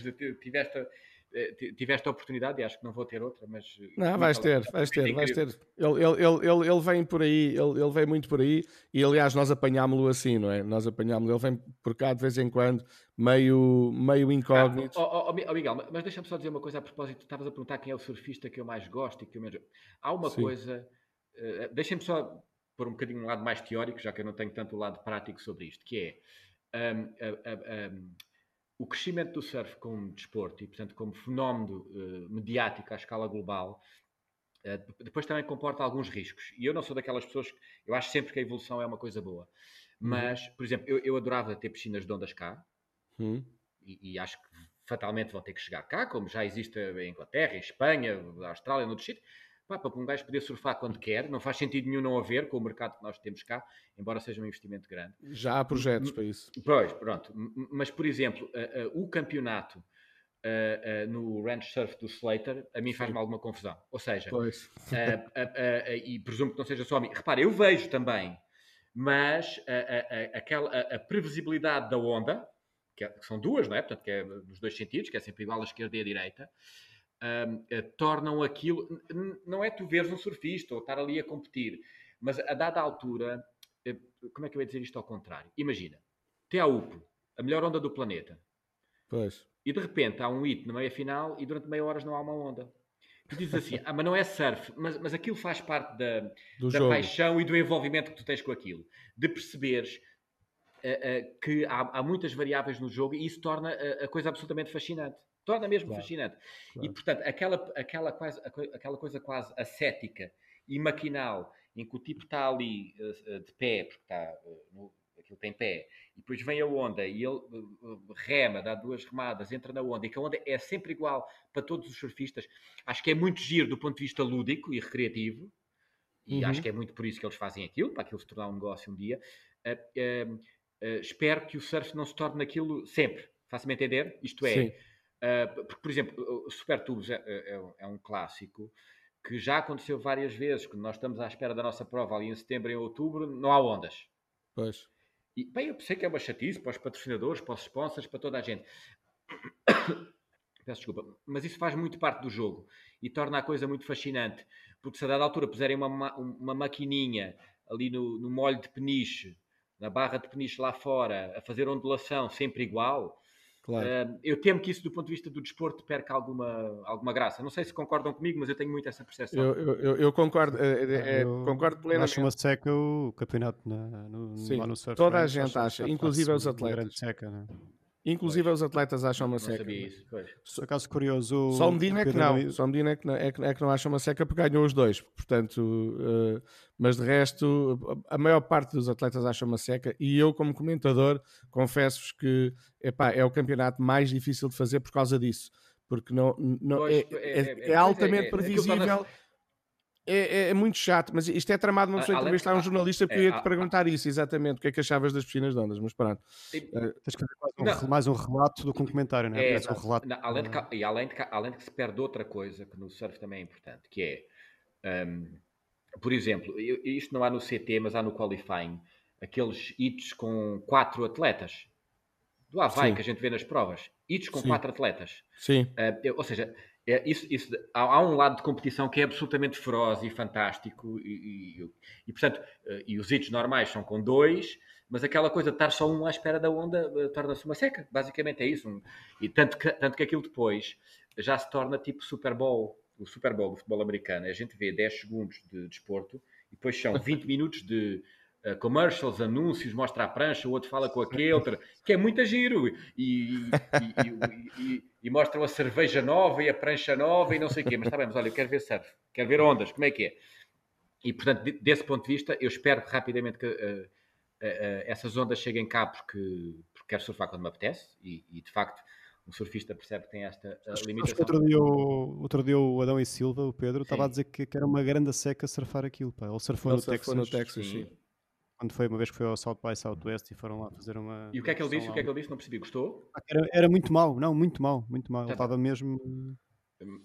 Speaker 3: tive esta, eh, tiveste a oportunidade e acho que não vou ter outra, mas...
Speaker 2: Eh, não, vais ter, vais ter, vais ter. Ele, ele, ele, ele vem por aí, ele, ele vem muito por aí e aliás nós apanhámos-lo assim, não é? Nós apanhámos-lo, ele vem por cá de vez em quando, meio, meio incógnito.
Speaker 3: Ah, oh, oh, oh, Miguel, mas deixa-me só dizer uma coisa a propósito, estavas a perguntar quem é o surfista que eu mais gosto e que eu menos... Há uma Sim. coisa, uh, deixa-me só pôr um bocadinho um lado mais teórico, já que eu não tenho tanto o lado prático sobre isto, que é... Um, um, um, o crescimento do surf como desporto e, portanto, como fenómeno uh, mediático à escala global, uh, depois também comporta alguns riscos. E eu não sou daquelas pessoas que. Eu acho sempre que a evolução é uma coisa boa. Uhum. Mas, por exemplo, eu, eu, adorava ter piscinas de ondas cá. Uhum. E, e, acho que fatalmente vão ter que chegar cá, como já existe em Inglaterra, em Espanha, na Austrália, noutros sítios. Pá, para um gajo poder surfar quando quer, não faz sentido nenhum não haver com o mercado que nós temos cá, embora seja um investimento grande.
Speaker 2: Já há projetos para isso.
Speaker 3: Pois, pronto. Mas, por exemplo, uh, uh, o campeonato uh, no Ranch Surf do Slater, a mim faz-me alguma confusão. Ou seja, e presumo que não seja só a mim. Repara, eu vejo também, mas aquela, a, a, previsibilidade da onda, que, é, que, são duas, não é? Portanto, que é nos dois sentidos, que é sempre igual à esquerda e à direita, um, uh, tornam aquilo. Não é tu veres um surfista ou estar ali a competir, mas a dada altura, uh, como é que eu ia dizer isto ao contrário? Imagina, tem a UPO, a melhor onda do planeta.
Speaker 2: Pois.
Speaker 3: E de repente há um hit na meia final e durante meia hora não há uma onda. Tu dizes assim, ah, mas não é surf, mas, mas aquilo faz parte da, da paixão e do envolvimento que tu tens com aquilo. De perceberes uh, que há, há, muitas variáveis no jogo e isso torna a coisa absolutamente fascinante. Torna mesmo claro, fascinante. Claro. E, portanto, aquela, aquela, quase, aquela coisa quase ascética e maquinal, em que o tipo está ali uh, de pé, porque está, uh, no, aquilo tem pé, e depois vem a onda e ele uh, rema, dá duas remadas, entra na onda, e que a onda é sempre igual para todos os surfistas. Acho que é muito giro do ponto de vista lúdico e recreativo, e uhum. acho que é muito por isso que eles fazem aquilo, para aquilo se tornar um negócio um dia. espero que o surf não se torne aquilo sempre. Faça-me entender? Isto é, Sim porque, por exemplo, o Super Tubos é, é, é, é, um clássico que já aconteceu várias vezes, quando nós estamos à espera da nossa prova ali em setembro e em outubro, não há ondas.
Speaker 2: Pois.
Speaker 3: E, bem, eu sei que é uma chatice para os patrocinadores, para os sponsors, para toda a gente. [coughs] Peço desculpa. Mas isso faz muito parte do jogo e torna a coisa muito fascinante. Porque se a dada altura puserem uma, uma maquininha ali no, no molho de peniche, na barra de peniche lá fora, a fazer ondulação sempre igual,
Speaker 2: Claro.
Speaker 3: Uh, eu temo que isso, do ponto de vista do desporto, perca alguma, alguma graça. Não sei se concordam comigo, mas eu tenho muito essa percepção.
Speaker 2: Eu, eu, eu concordo, é, é, eu concordo plenamente.
Speaker 1: Acho uma seca o campeonato na, no,
Speaker 2: Sim,
Speaker 1: lá no surf.
Speaker 2: Toda a gente acha, inclusive os atletas.
Speaker 1: grande seca, né?
Speaker 2: Inclusive pois. os atletas acham uma
Speaker 3: não
Speaker 2: seca.
Speaker 3: Sabia isso, pois.
Speaker 1: Por acaso curioso.
Speaker 2: Só o Medina é que não. Só o Medina é que não, é que, é que não acha uma seca porque ganhou os dois. Portanto, uh, mas de resto, a maior parte dos atletas acha uma seca. E eu, como comentador, confesso-vos que epá, é o campeonato mais difícil de fazer por causa disso. Porque não, não
Speaker 3: pois,
Speaker 2: é, é, é, é, altamente previsível é, é, muito chato, mas isto é tramado uma pessoa entrevistar um jornalista porque é, ia te perguntar isso exatamente, o que é que achavas das piscinas de ondas, mas pronto.
Speaker 1: Uh, Tens que fazer um, mais um relato do que um comentário, não é? é um relato,
Speaker 3: não, além, de, e além de, além de que se perde outra coisa que no surf também é importante, que é, um, por exemplo, isto não há no CT, mas há no qualifying, aqueles hits com quatro atletas do Havaí Sim. que a gente vê nas provas, hits com Sim. quatro atletas.
Speaker 2: Sim.
Speaker 3: Uh, ou seja, é, isso, isso, há, há, um lado de competição que é absolutamente feroz e fantástico, e, e, e portanto, eh, e os hits normais são com dois, mas aquela coisa de estar só um à espera da onda uh, torna-se uma seca, basicamente é isso. E tanto que, tanto que aquilo depois já se torna tipo Super Bowl, o Super Bowl do futebol americano. A gente vê 10 segundos de desporto e depois são 20 minutos de uh, commercials, anúncios, mostra a prancha, o outro fala com aquele, que é muito giro. E, e, e, e, mostram a cerveja nova e a prancha nova e não sei o quê. Mas está bem, mas olha, eu quero ver surf, quero ver ondas, como é que é? E, portanto, desse ponto de vista, eu espero rapidamente que uh, uh, uh, essas ondas cheguem cá porque, porque quero surfar quando me apetece e, e de facto um surfista percebe que tem esta limitação.
Speaker 1: Outro dia, o, outro dia o Adão e Silva, o Pedro, estava a dizer que, que, era uma grande seca surfar aquilo. Pá. Ele surfou Ele no
Speaker 2: surfou
Speaker 1: Texas.
Speaker 2: no Texas, sim. sim
Speaker 1: quando foi uma vez que foi ao South by Southwest e foram lá fazer uma.
Speaker 3: E o que é que ele disse? O que é que ele disse? Não percebi. Gostou?
Speaker 1: Era, era muito mal, não, muito mal, muito mal. Ele estava mesmo.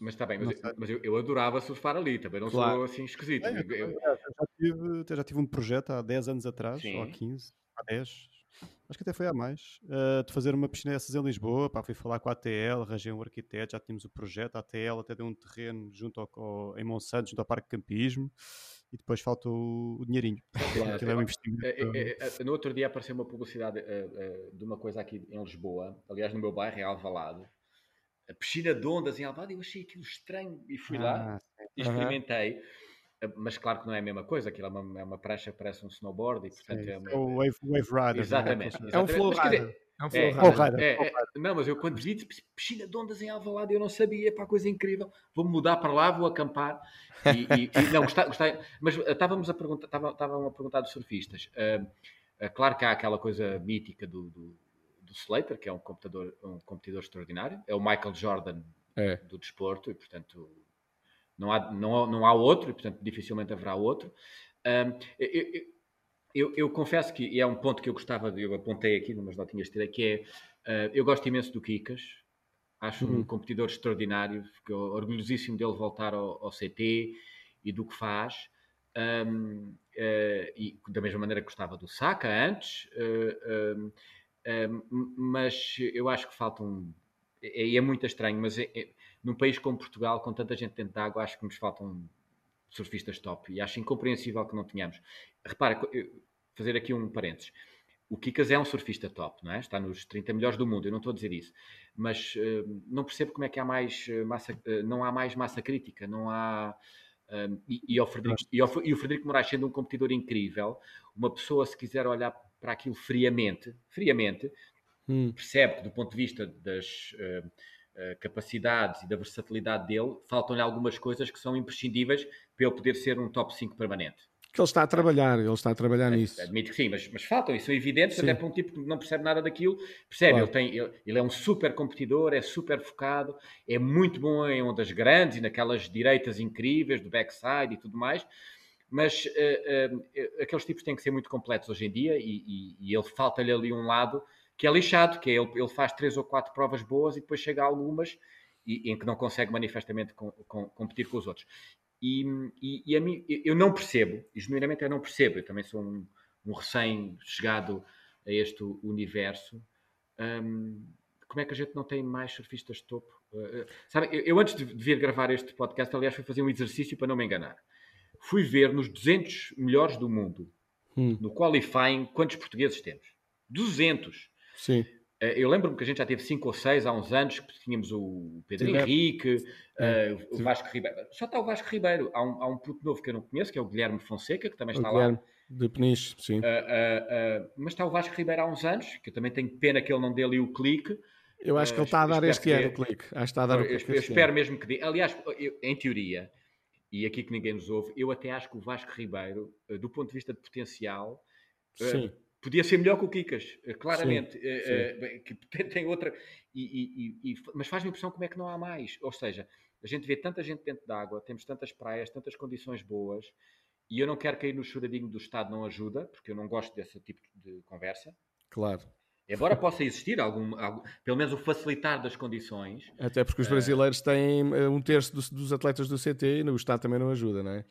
Speaker 3: Mas está bem, mas, eu, mas eu, eu, adorava surfar ali, também não claro. sou assim esquisito. É,
Speaker 1: eu, eu, já, tive, já tive um projeto há 10 anos atrás, Sim. ou há 15, há 10, acho que até foi há mais, uh, de fazer uma piscina dessas em Lisboa. Pá, fui falar com a ATL, arranjei um arquiteto, já tínhamos o projeto. A ATL até deu um terreno junto ao, ao, em Monsanto, junto ao Parque de Campismo e depois falta o, o dinheirinho. Claro. Aquilo é um investimento. É,
Speaker 3: é, é, no outro dia apareceu uma publicidade uh, uh, de uma coisa aqui em Lisboa, aliás, no meu bairro, em Alvalade, a piscina de ondas em Alvalade, eu achei aquilo estranho e fui ah, lá e experimentei. Uhum. Mas claro que não é a mesma coisa, aquilo é uma, é uma prancha que parece um snowboard e portanto sim. é uma...
Speaker 1: O wave, wave rider.
Speaker 3: Exatamente.
Speaker 1: É,
Speaker 3: exatamente. é um
Speaker 2: flow rider.
Speaker 1: É um flow rider.
Speaker 3: É, é, não, mas eu quando vi piscina de ondas em Alvalade, eu não sabia, para coisa incrível. Vou mudar para lá, vou acampar. E, e, e [laughs] não, gostei, gostei, mas eh, estávamos a perguntar, estavam, a perguntar dos surfistas. Uh, uh, claro que há aquela coisa mítica do, do, do, Slater, que é um computador, um competidor extraordinário. É o Michael Jordan
Speaker 2: é.
Speaker 3: do desporto e, portanto, não há, não, não há outro e, portanto, dificilmente haverá outro. Uh, eu, eu, eu, confesso que, e é um ponto que eu gostava, de, eu apontei aqui numas notinhas de que é, uh, eu gosto imenso do Kikas, acho uhum. um competidor extraordinário, fico orgulhosíssimo dele voltar ao, ao CT e do que faz, um, uh, e da mesma maneira que gostava do Saka antes, uh, mas eu acho que falta um, é, é muito estranho, mas é, é, num país como Portugal, com tanta gente dentro de água, acho que nos faltam surfistas top e acho incompreensível que não tenhamos. Repara, fazer aqui um parênteses. O Kikas é um surfista top, não é? Está nos 30 melhores do mundo, eu não estou a dizer isso. Mas uh, não percebo como é que há mais eh, massa, uh, não há mais massa crítica, não há. Uh, e, e, Frederico, e, ao, e, o Frederico Moraes, sendo um competidor incrível, uma pessoa, se quiser olhar para aquilo friamente, friamente, hum. percebe que do ponto de vista das capacidades e da versatilidade dele, faltam-lhe algumas coisas que são imprescindíveis para ele poder ser um top 5 permanente
Speaker 2: que ele está a trabalhar, ele está a trabalhar nisso.
Speaker 3: Admito que sim, mas, mas faltam, e são evidentes, sim. até para um tipo que não percebe nada daquilo, percebe, claro. ele, tem, ele, ele, é um super competidor, é super focado, é muito bom em ondas grandes e naquelas direitas incríveis do backside e tudo mais, mas uh, uh, aqueles tipos têm que ser muito completos hoje em dia e, e, e ele falta-lhe ali um lado que é lixado, que é ele, ele faz três ou quatro provas boas e depois chega a algumas e, em que não consegue manifestamente com, com, competir com os outros. E, e, e, a mim, eu não percebo, e genuinamente eu não percebo, eu também sou um, um recém-chegado a este universo. Um, como é que a gente não tem mais surfistas de topo? Uh, sabe, eu, eu, antes de, de vir gravar este podcast, aliás, fui fazer um exercício para não me enganar. Fui ver nos 200 melhores do mundo, hum. no qualifying, quantos portugueses temos. 200.
Speaker 2: Sim.
Speaker 3: Uh, eu lembro-me que a gente já teve cinco ou seis há uns anos, que tínhamos o Pedro Sim, Henrique, é. uh, o Vasco Ribeiro. Só está o Vasco Ribeiro. Há um, há um puto novo que eu não conheço, que é o Guilherme Fonseca, que também o está Guilherme. lá.
Speaker 2: De Peniche, sim.
Speaker 3: mas está o Vasco Ribeiro há uns anos, que eu também tenho pena que ele não dê ali o clique.
Speaker 2: Eu acho que ele está a dar este ano o clique. Acho que está a dar o clique.
Speaker 3: Eu, eu espero mesmo que dê. Aliás, eu, em teoria, e aqui que ninguém nos ouve, eu até acho que o Vasco Ribeiro, eh, do ponto de vista de potencial, eh, Sim. Podia ser melhor que o Kikas, eh, claramente. Sim, sim. que [laughs] tem outra. E, e, e, mas faz-me impressão como é que não há mais. Ou seja, a gente vê tanta gente dentro d'água, temos tantas praias, tantas condições boas, e eu não quero cair no choradinho do Estado não ajuda, porque eu não gosto desse tipo de conversa.
Speaker 2: Claro.
Speaker 3: Embora possa existir algum, algum, pelo menos o facilitar das condições.
Speaker 2: Até porque os brasileiros têm eh, um terço dos, dos, atletas do CT e o Estado também não ajuda, não é?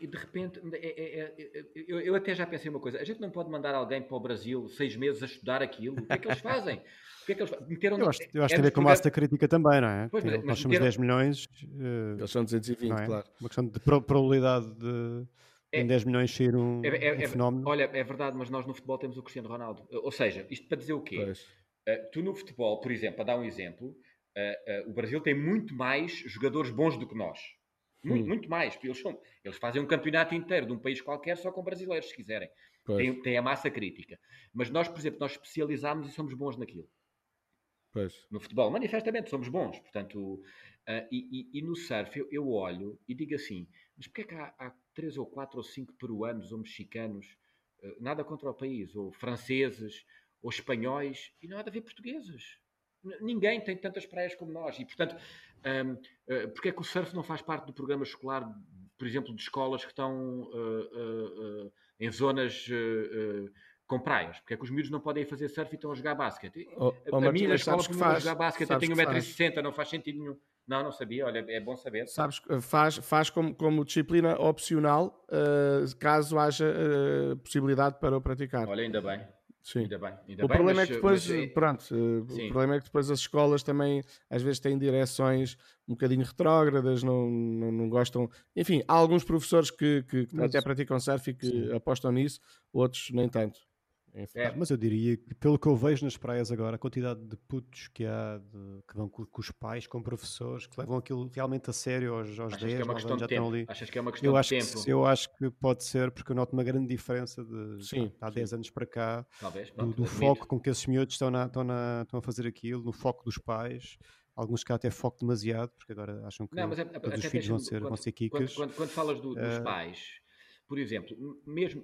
Speaker 3: E de repente, é, é, é, eu, eu, até já pensei uma coisa: a gente não pode mandar alguém para o Brasil seis meses a estudar aquilo. O que é que eles fazem? O que é que eles
Speaker 1: meteram Eu acho, eu acho que tem a ver com a massa crítica também, não é? Pois, mas, nós somos meteram... 10 milhões.
Speaker 2: Uh, eles são 220, é? claro.
Speaker 1: Uma questão de probabilidade de é, em 10 milhões ser um, é, é, um é fenómeno.
Speaker 3: Olha, é verdade, mas nós no futebol temos o Cristiano Ronaldo. Ou seja, isto para dizer o quê? Uh, tu no futebol, por exemplo, para dar um exemplo, uh, uh, o Brasil tem muito mais jogadores bons do que nós. Muito, hum. muito mais. Eles, são, eles fazem um campeonato inteiro de um país qualquer só com brasileiros, se quiserem. Tem, tem, a massa crítica. Mas nós, por exemplo, nós especializamos e somos bons naquilo.
Speaker 2: Pois.
Speaker 3: No futebol, manifestamente, somos bons. Portanto, e, e, e, no surf, eu, eu, olho e digo assim, mas porquê é que há, há três ou quatro ou cinco peruanos ou mexicanos, eh, nada contra o país, ou franceses, ou espanhóis, e nada a ver portugueses. Ninguém tem tantas praias como nós. E, portanto, um, uh, eh, porque é que o surf não faz parte do programa escolar, por exemplo, de escolas que estão uh, uh, em zonas com praias? Porque é que os miúdos não podem fazer surf e estão a jogar basquete? Oh, oh, a minha escola que faz, jogar basquete, eu tenho 1,60m, não faz sentido nenhum. Não, não sabia, olha, é bom saber.
Speaker 2: Sabes, faz, faz como, como disciplina opcional, caso haja possibilidade para o praticar.
Speaker 3: Olha, ainda bem.
Speaker 2: Sim.
Speaker 3: Ainda bem, ainda
Speaker 2: o
Speaker 3: bem,
Speaker 2: problema mas, é que depois, mas... Eh, pronto, Sim. o problema é que depois as escolas também às vezes têm direções um bocadinho retrógradas, não, não, não gostam. Enfim, há alguns professores que, que, que mas... até praticam surf e que Sim. apostam nisso, outros nem tanto.
Speaker 1: É. Mas eu diria que, pelo que eu vejo nas praias agora, a quantidade de putos que há, de, que vão com, com, os pais, com professores, que levam aquilo realmente a sério aos, aos 10, que é uma questão já de tempo? ali.
Speaker 3: Achas que é uma questão
Speaker 1: eu
Speaker 3: de
Speaker 1: acho
Speaker 3: tempo?
Speaker 1: Que, eu acho que pode ser, porque eu noto uma grande diferença de
Speaker 2: sim,
Speaker 1: há
Speaker 2: sim.
Speaker 1: 10 anos para cá,
Speaker 3: Talvez, pronto,
Speaker 1: do, do foco com que esses miúdos estão, na, estão, na, estão a fazer aquilo, no foco dos pais alguns que até foco demasiado, porque agora acham que não, mas é, todos os filhos vão ser, quando, vão ser
Speaker 3: quando, quando, quando, falas do, dos uh, pais, por exemplo, mesmo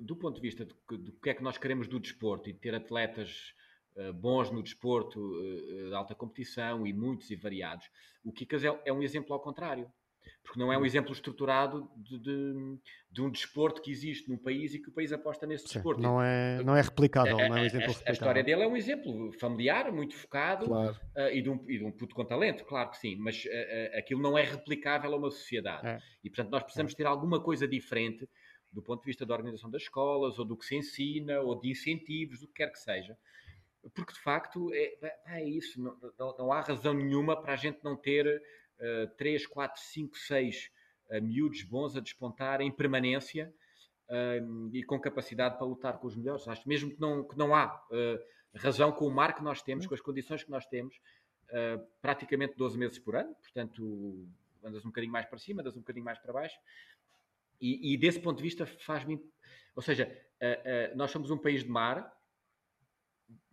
Speaker 3: do ponto de vista do que é que nós queremos do desporto e de ter atletas uh, bons no desporto uh, de alta competição e muitos e variados, o Kikas é, é um exemplo ao contrário porque não é um uhum. exemplo estruturado de, de, de, um desporto que existe num país e que o país aposta nesse Sim, desporto.
Speaker 1: Não é, não é replicável, a, não é um exemplo
Speaker 3: a, a, história dele é um exemplo familiar, muito focado claro. uh, e, de um, e de um puto com talento, claro que sim, mas uh, uh, aquilo não é replicável a uma sociedade. É. E portanto nós precisamos é. ter alguma coisa diferente do ponto de vista da organização das escolas, ou do que se ensina, ou de incentivos, do que quer que seja. Porque de facto é, é isso, não, não, não há razão nenhuma para a gente não ter 3, 4, 5, 6 miúdos bons a despontar em permanência uh, e com capacidade para lutar com os melhores. Acho mesmo que não, que não há uh, razão com o mar que nós temos, com as condições que nós temos, uh, praticamente 12 meses por ano, portanto andas um bocadinho mais para cima, andas um bocadinho mais para baixo. E, e desse ponto de vista faz-me. Ou seja, nós somos um país de mar,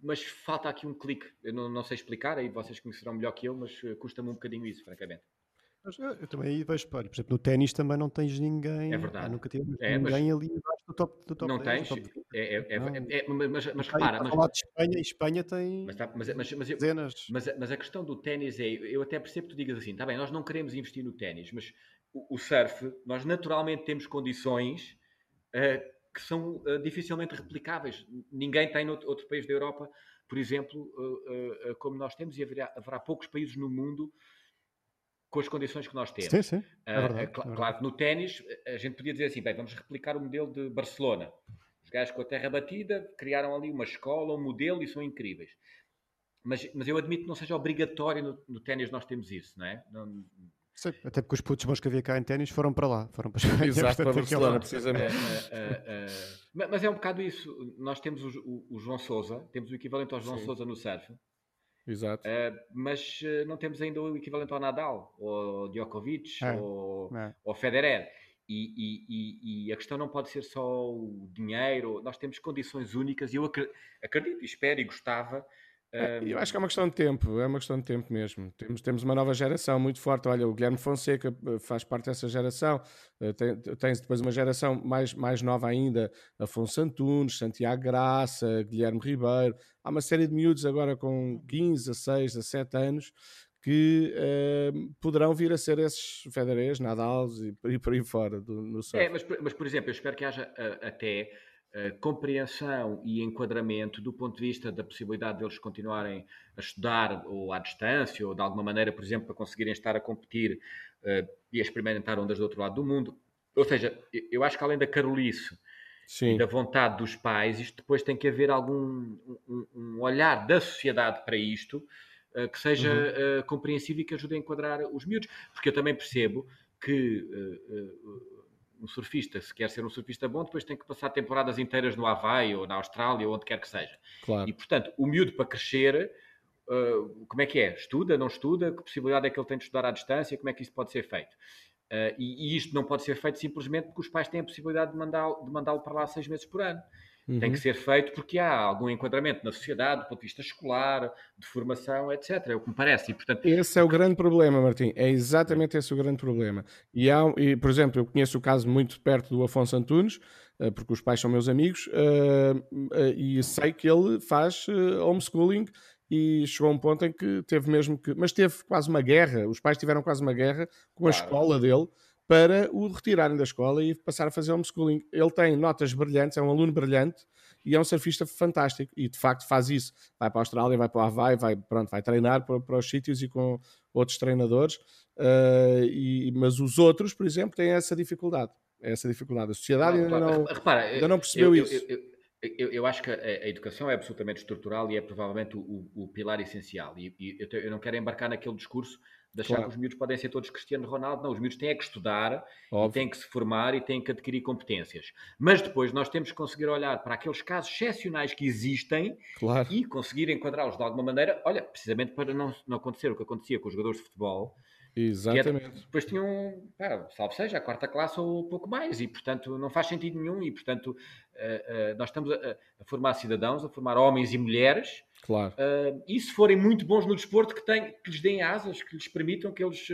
Speaker 3: mas falta aqui um clique. Eu não, não, sei explicar, aí vocês conhecerão melhor que eu, mas eh, custa-me um bocadinho isso, francamente.
Speaker 1: Mas eu, eu também vejo, por exemplo, no ténis também não tens ninguém.
Speaker 3: É verdade. Ah,
Speaker 1: nunca tivemos é, ninguém ali abaixo do top, do top
Speaker 3: Não 10, tens? É, é, é, é, mas, mas repara. Mas,
Speaker 1: de Espanha, Espanha tem mas, tá, mas, mas, mas, dezenas.
Speaker 3: Mas, mas a questão do ténis é, eu até percebo que tu digas assim, está bem, nós não queremos investir no ténis, mas o, o surf, nós naturalmente temos condições. Uh, que são uh, dificilmente replicáveis. Ninguém tem noutro outro país da Europa, por exemplo, uh, uh, como nós temos, e haverá, haverá, poucos países no mundo com as condições que nós temos.
Speaker 1: Sim, sim. É verdade, é
Speaker 3: cl claro que no ténis a gente podia dizer assim, bem, vamos replicar o modelo de Barcelona. Os gajos com a terra batida criaram ali uma escola, um modelo e são incríveis. Mas, mas eu admito que não seja obrigatório no, no ténis nós temos isso, não é? Não,
Speaker 1: Sim, até porque os putos bons que havia cá em ténis foram para lá, foram para Espanha. [laughs]
Speaker 2: Exato, para Barcelona, precisamente.
Speaker 3: mas é um bocado isso. Nós temos o, o João Sousa, temos o equivalente ao João Sim. Sousa no surf.
Speaker 2: Exato.
Speaker 3: Uh, mas uh, não temos ainda o equivalente ao Nadal, ou Djokovic, é. ou, é. ou Federer. E, e, e, a questão não pode ser só o dinheiro, nós temos condições únicas e eu acredito, espero e gostava
Speaker 2: é, eu acho que é uma questão de tempo, é uma questão de tempo mesmo. Temos, temos uma nova geração muito forte. Olha, o Guilherme Fonseca eh, faz parte dessa geração. Eh, tem, tens depois uma geração mais, mais nova ainda, Afonso Antunes, Santiago Graça, Guilherme Ribeiro. Há uma série de miúdos agora com 15, 16, 17 anos que uh, poderão vir a ser esses Federers, Nadals e, e por aí fora do, no
Speaker 3: surf. É, mas, mas, por exemplo, eu espero que haja uh, até compreensão e enquadramento do ponto de vista da possibilidade deles continuarem a estudar ou à distância ou de alguma maneira, por exemplo, para conseguirem estar a competir e a experimentar ondas do outro lado do mundo. Ou seja, eu acho que além da carolice Sim. e da vontade dos pais, isto depois tem que haver algum um, um olhar da sociedade para isto uh, que seja uhum. uh, compreensível e que ajude a enquadrar os miúdos. Porque eu também percebo que uh, um surfista, se quer ser um surfista bom, depois tem que passar temporadas inteiras no Havaí ou na Austrália ou onde quer que seja.
Speaker 2: Claro.
Speaker 3: E, portanto, o miúdo para crescer, como é que é? Estuda, não estuda? Que possibilidade é que ele tem de estudar à distância? Como é que isso pode ser feito? Uh, e, e, isto não pode ser feito simplesmente porque os pais têm a possibilidade de mandá-lo mandá para lá seis meses por ano. Uhum. Tem que ser feito porque há algum enquadramento na sociedade, do ponto de vista escolar, de formação, etc. É o que me parece. E, portanto...
Speaker 2: Esse é o grande problema, Martim. É exatamente esse o grande problema. E, há, e, por exemplo, eu conheço o caso muito perto do Afonso Antunes, eh, porque os pais são meus amigos, uh, uh, e sei que ele faz homeschooling e chegou a um ponto em que teve mesmo que. Mas teve quase uma guerra, os pais tiveram quase uma guerra com a claro. escola dele para o retirarem da escola e passar a fazer homeschooling. Ele tem notas brilhantes, é um aluno brilhante e é um surfista fantástico e de facto faz isso. Vai para a Austrália, vai para o Havaí, vai, pronto, vai treinar para, para os sítios e com outros treinadores. Uh, e, mas os outros, por exemplo, têm essa dificuldade. Essa dificuldade. A sociedade ainda, não, Repara, ainda não percebeu
Speaker 3: eu,
Speaker 2: isso.
Speaker 3: Eu, eu, eu, acho que a, a, educação é absolutamente estrutural e é provavelmente o, o, o pilar essencial. E, e eu, te, eu, não quero embarcar naquele discurso de achar claro. que os miúdos podem ser todos Cristiano Ronaldo. Não, os miúdos têm é que estudar, têm que se formar e têm que adquirir competências. Mas depois nós temos que conseguir olhar para aqueles casos excepcionais que existem
Speaker 2: claro.
Speaker 3: e conseguir enquadrá-los de alguma maneira. Olha, precisamente para não, não acontecer o que acontecia com os jogadores de futebol,
Speaker 2: Exatamente.
Speaker 3: É, depois tinham, pá, salve seja, a quarta classe ou pouco mais, e portanto não faz sentido nenhum. E portanto, uh, uh, nós estamos a, a, formar cidadãos, a formar homens e mulheres,
Speaker 2: claro.
Speaker 3: Uh, e se forem muito bons no desporto, que, tem, que lhes deem asas, que lhes permitam que eles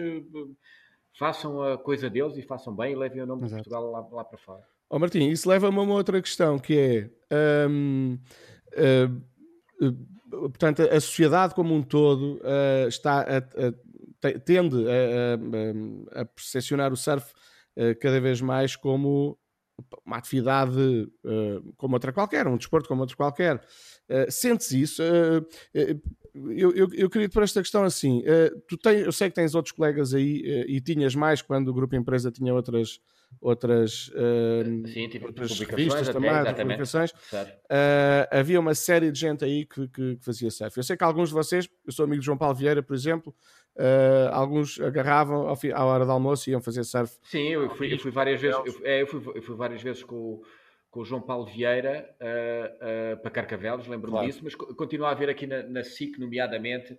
Speaker 3: façam a coisa deles e façam bem e levem o nome Exato. de Portugal lá, lá para fora.
Speaker 2: Ó oh, Martim, isso leva-me a uma outra questão que é. Um, portanto, a sociedade como um todo está a, a tende a, a, a percepcionar o surf uh, cada vez mais como uma atividade uh, como outra qualquer, um desporto como outro qualquer. Uh, sentes isso? Eu, eu, eu, queria te pôr esta questão assim: tu tens, eu sei que tens outros colegas aí e tinhas mais quando o grupo empresa tinha outras outras, uh,
Speaker 3: Sim, tipo
Speaker 2: outras revistas também, publicações. Uh, havia uma série de gente aí que, que, que, fazia surf. Eu sei que alguns de vocês, eu sou amigo de João Paulo Vieira, por exemplo, uh, alguns agarravam ao, à hora do almoço e iam fazer surf.
Speaker 3: Sim, eu fui, eu fui várias vezes, eu, é, eu, fui, eu fui várias vezes com, com o João Paulo Vieira para Carcavelos, lembro-me claro. disso, mas continua a haver aqui na, na SIC, nomeadamente,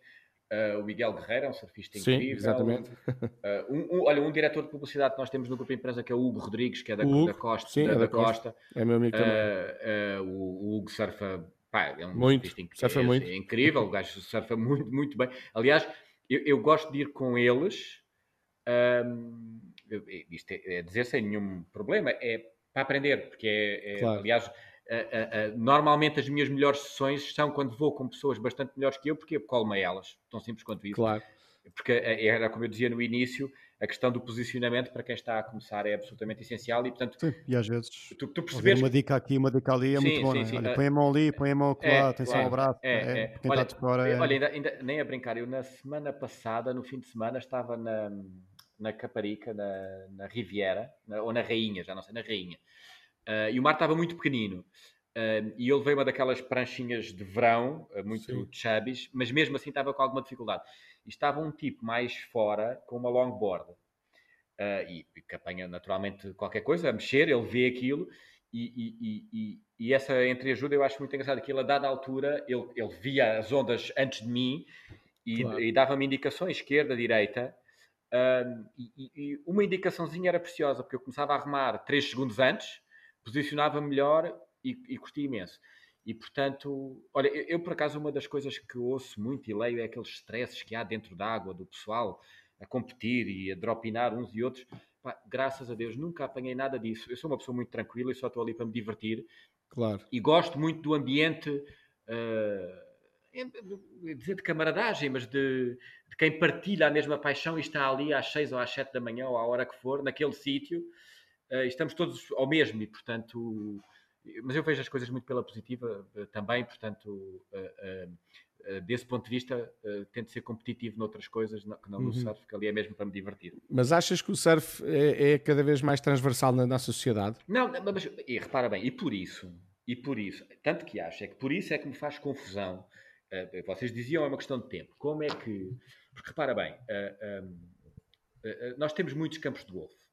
Speaker 3: Uh, o Miguel Guerreiro é um surfista
Speaker 2: Sim,
Speaker 3: incrível.
Speaker 2: exatamente.
Speaker 3: Uh, um, um, olha, um diretor de publicidade que nós temos no grupo empresa que é o Hugo Rodrigues, que é da, Hugo, da Costa.
Speaker 2: Sim,
Speaker 3: da,
Speaker 2: é
Speaker 3: da Costa. Costa.
Speaker 2: É meu amigo também.
Speaker 3: Uh, o, o, Hugo surfa, pá, é um
Speaker 2: muito, surfista surfa
Speaker 3: é,
Speaker 2: muito.
Speaker 3: É incrível, o gajo surfa muito, muito bem. Aliás, eu, eu gosto de ir com eles, um, isto é, é dizer sem nenhum problema, é para aprender, porque é, é claro. aliás Uh, uh, normalmente as minhas melhores sessões são quando vou com pessoas bastante melhores que eu, porque eu colo-me a elas, tão simples quanto isso.
Speaker 2: Claro.
Speaker 3: Porque era como eu dizia no início, a questão do posicionamento para quem está a começar é absolutamente essencial e portanto
Speaker 1: sim, e às vezes
Speaker 3: tu, tu percebes
Speaker 1: uma dica aqui uma dica ali é sim, muito boa sim, é? põe a mão ali põe a mão lá é, atenção ao braço é, é, é. Olha, fora é...
Speaker 3: olha ainda, ainda, nem a brincar eu na semana passada no fim de semana estava na, na Caparica na, na Riviera na, ou na Rainha já não sei na Rainha Uh, e o mar estava muito pequenino. Uh, e ele veio uma daquelas pranchinhas de verão, uh, muito chubbies, mas mesmo assim estava com alguma dificuldade. E estava um tipo mais fora, com uma longboard, uh, e, que apanha naturalmente qualquer coisa, a mexer, ele vê aquilo, e, e, e, e essa entreajuda eu acho muito engraçado, que ele a dada altura, ele, ele via as ondas antes de mim, e, claro. dava-me indicações, esquerda, direita, e, uma indicaçãozinha era preciosa, porque eu começava a remar 3 segundos antes, posicionava melhor e, e curti imenso. E portanto, olha, eu, eu, por acaso uma das coisas que ouço muito e leio é aqueles stresses que há dentro da água do pessoal a competir e a dropinar uns e outros. Pá, graças a Deus nunca apanhei nada disso. Eu sou uma pessoa muito tranquila e só estou ali para me divertir.
Speaker 2: Claro.
Speaker 3: E gosto muito do ambiente, uh, dizer de camaradagem, mas de, de, quem partilha a mesma paixão e está ali às seis ou às sete da manhã ou à hora que for, naquele sítio. Uh, estamos todos ao mesmo e, portanto, mas eu vejo as coisas muito pela positiva uh, também, portanto, uh, desse ponto de vista, tento ser competitivo noutras coisas que não no uhum. surf, que ali é mesmo para me divertir.
Speaker 2: Mas achas que o surf é, é cada vez mais transversal na nossa sociedade?
Speaker 3: Não, mas e repara bem, e por isso, e por isso, tanto que acho, é que por isso é que me faz confusão. vocês diziam é uma questão de tempo. Como é que. Porque repara bem, nós temos muitos campos de golfe.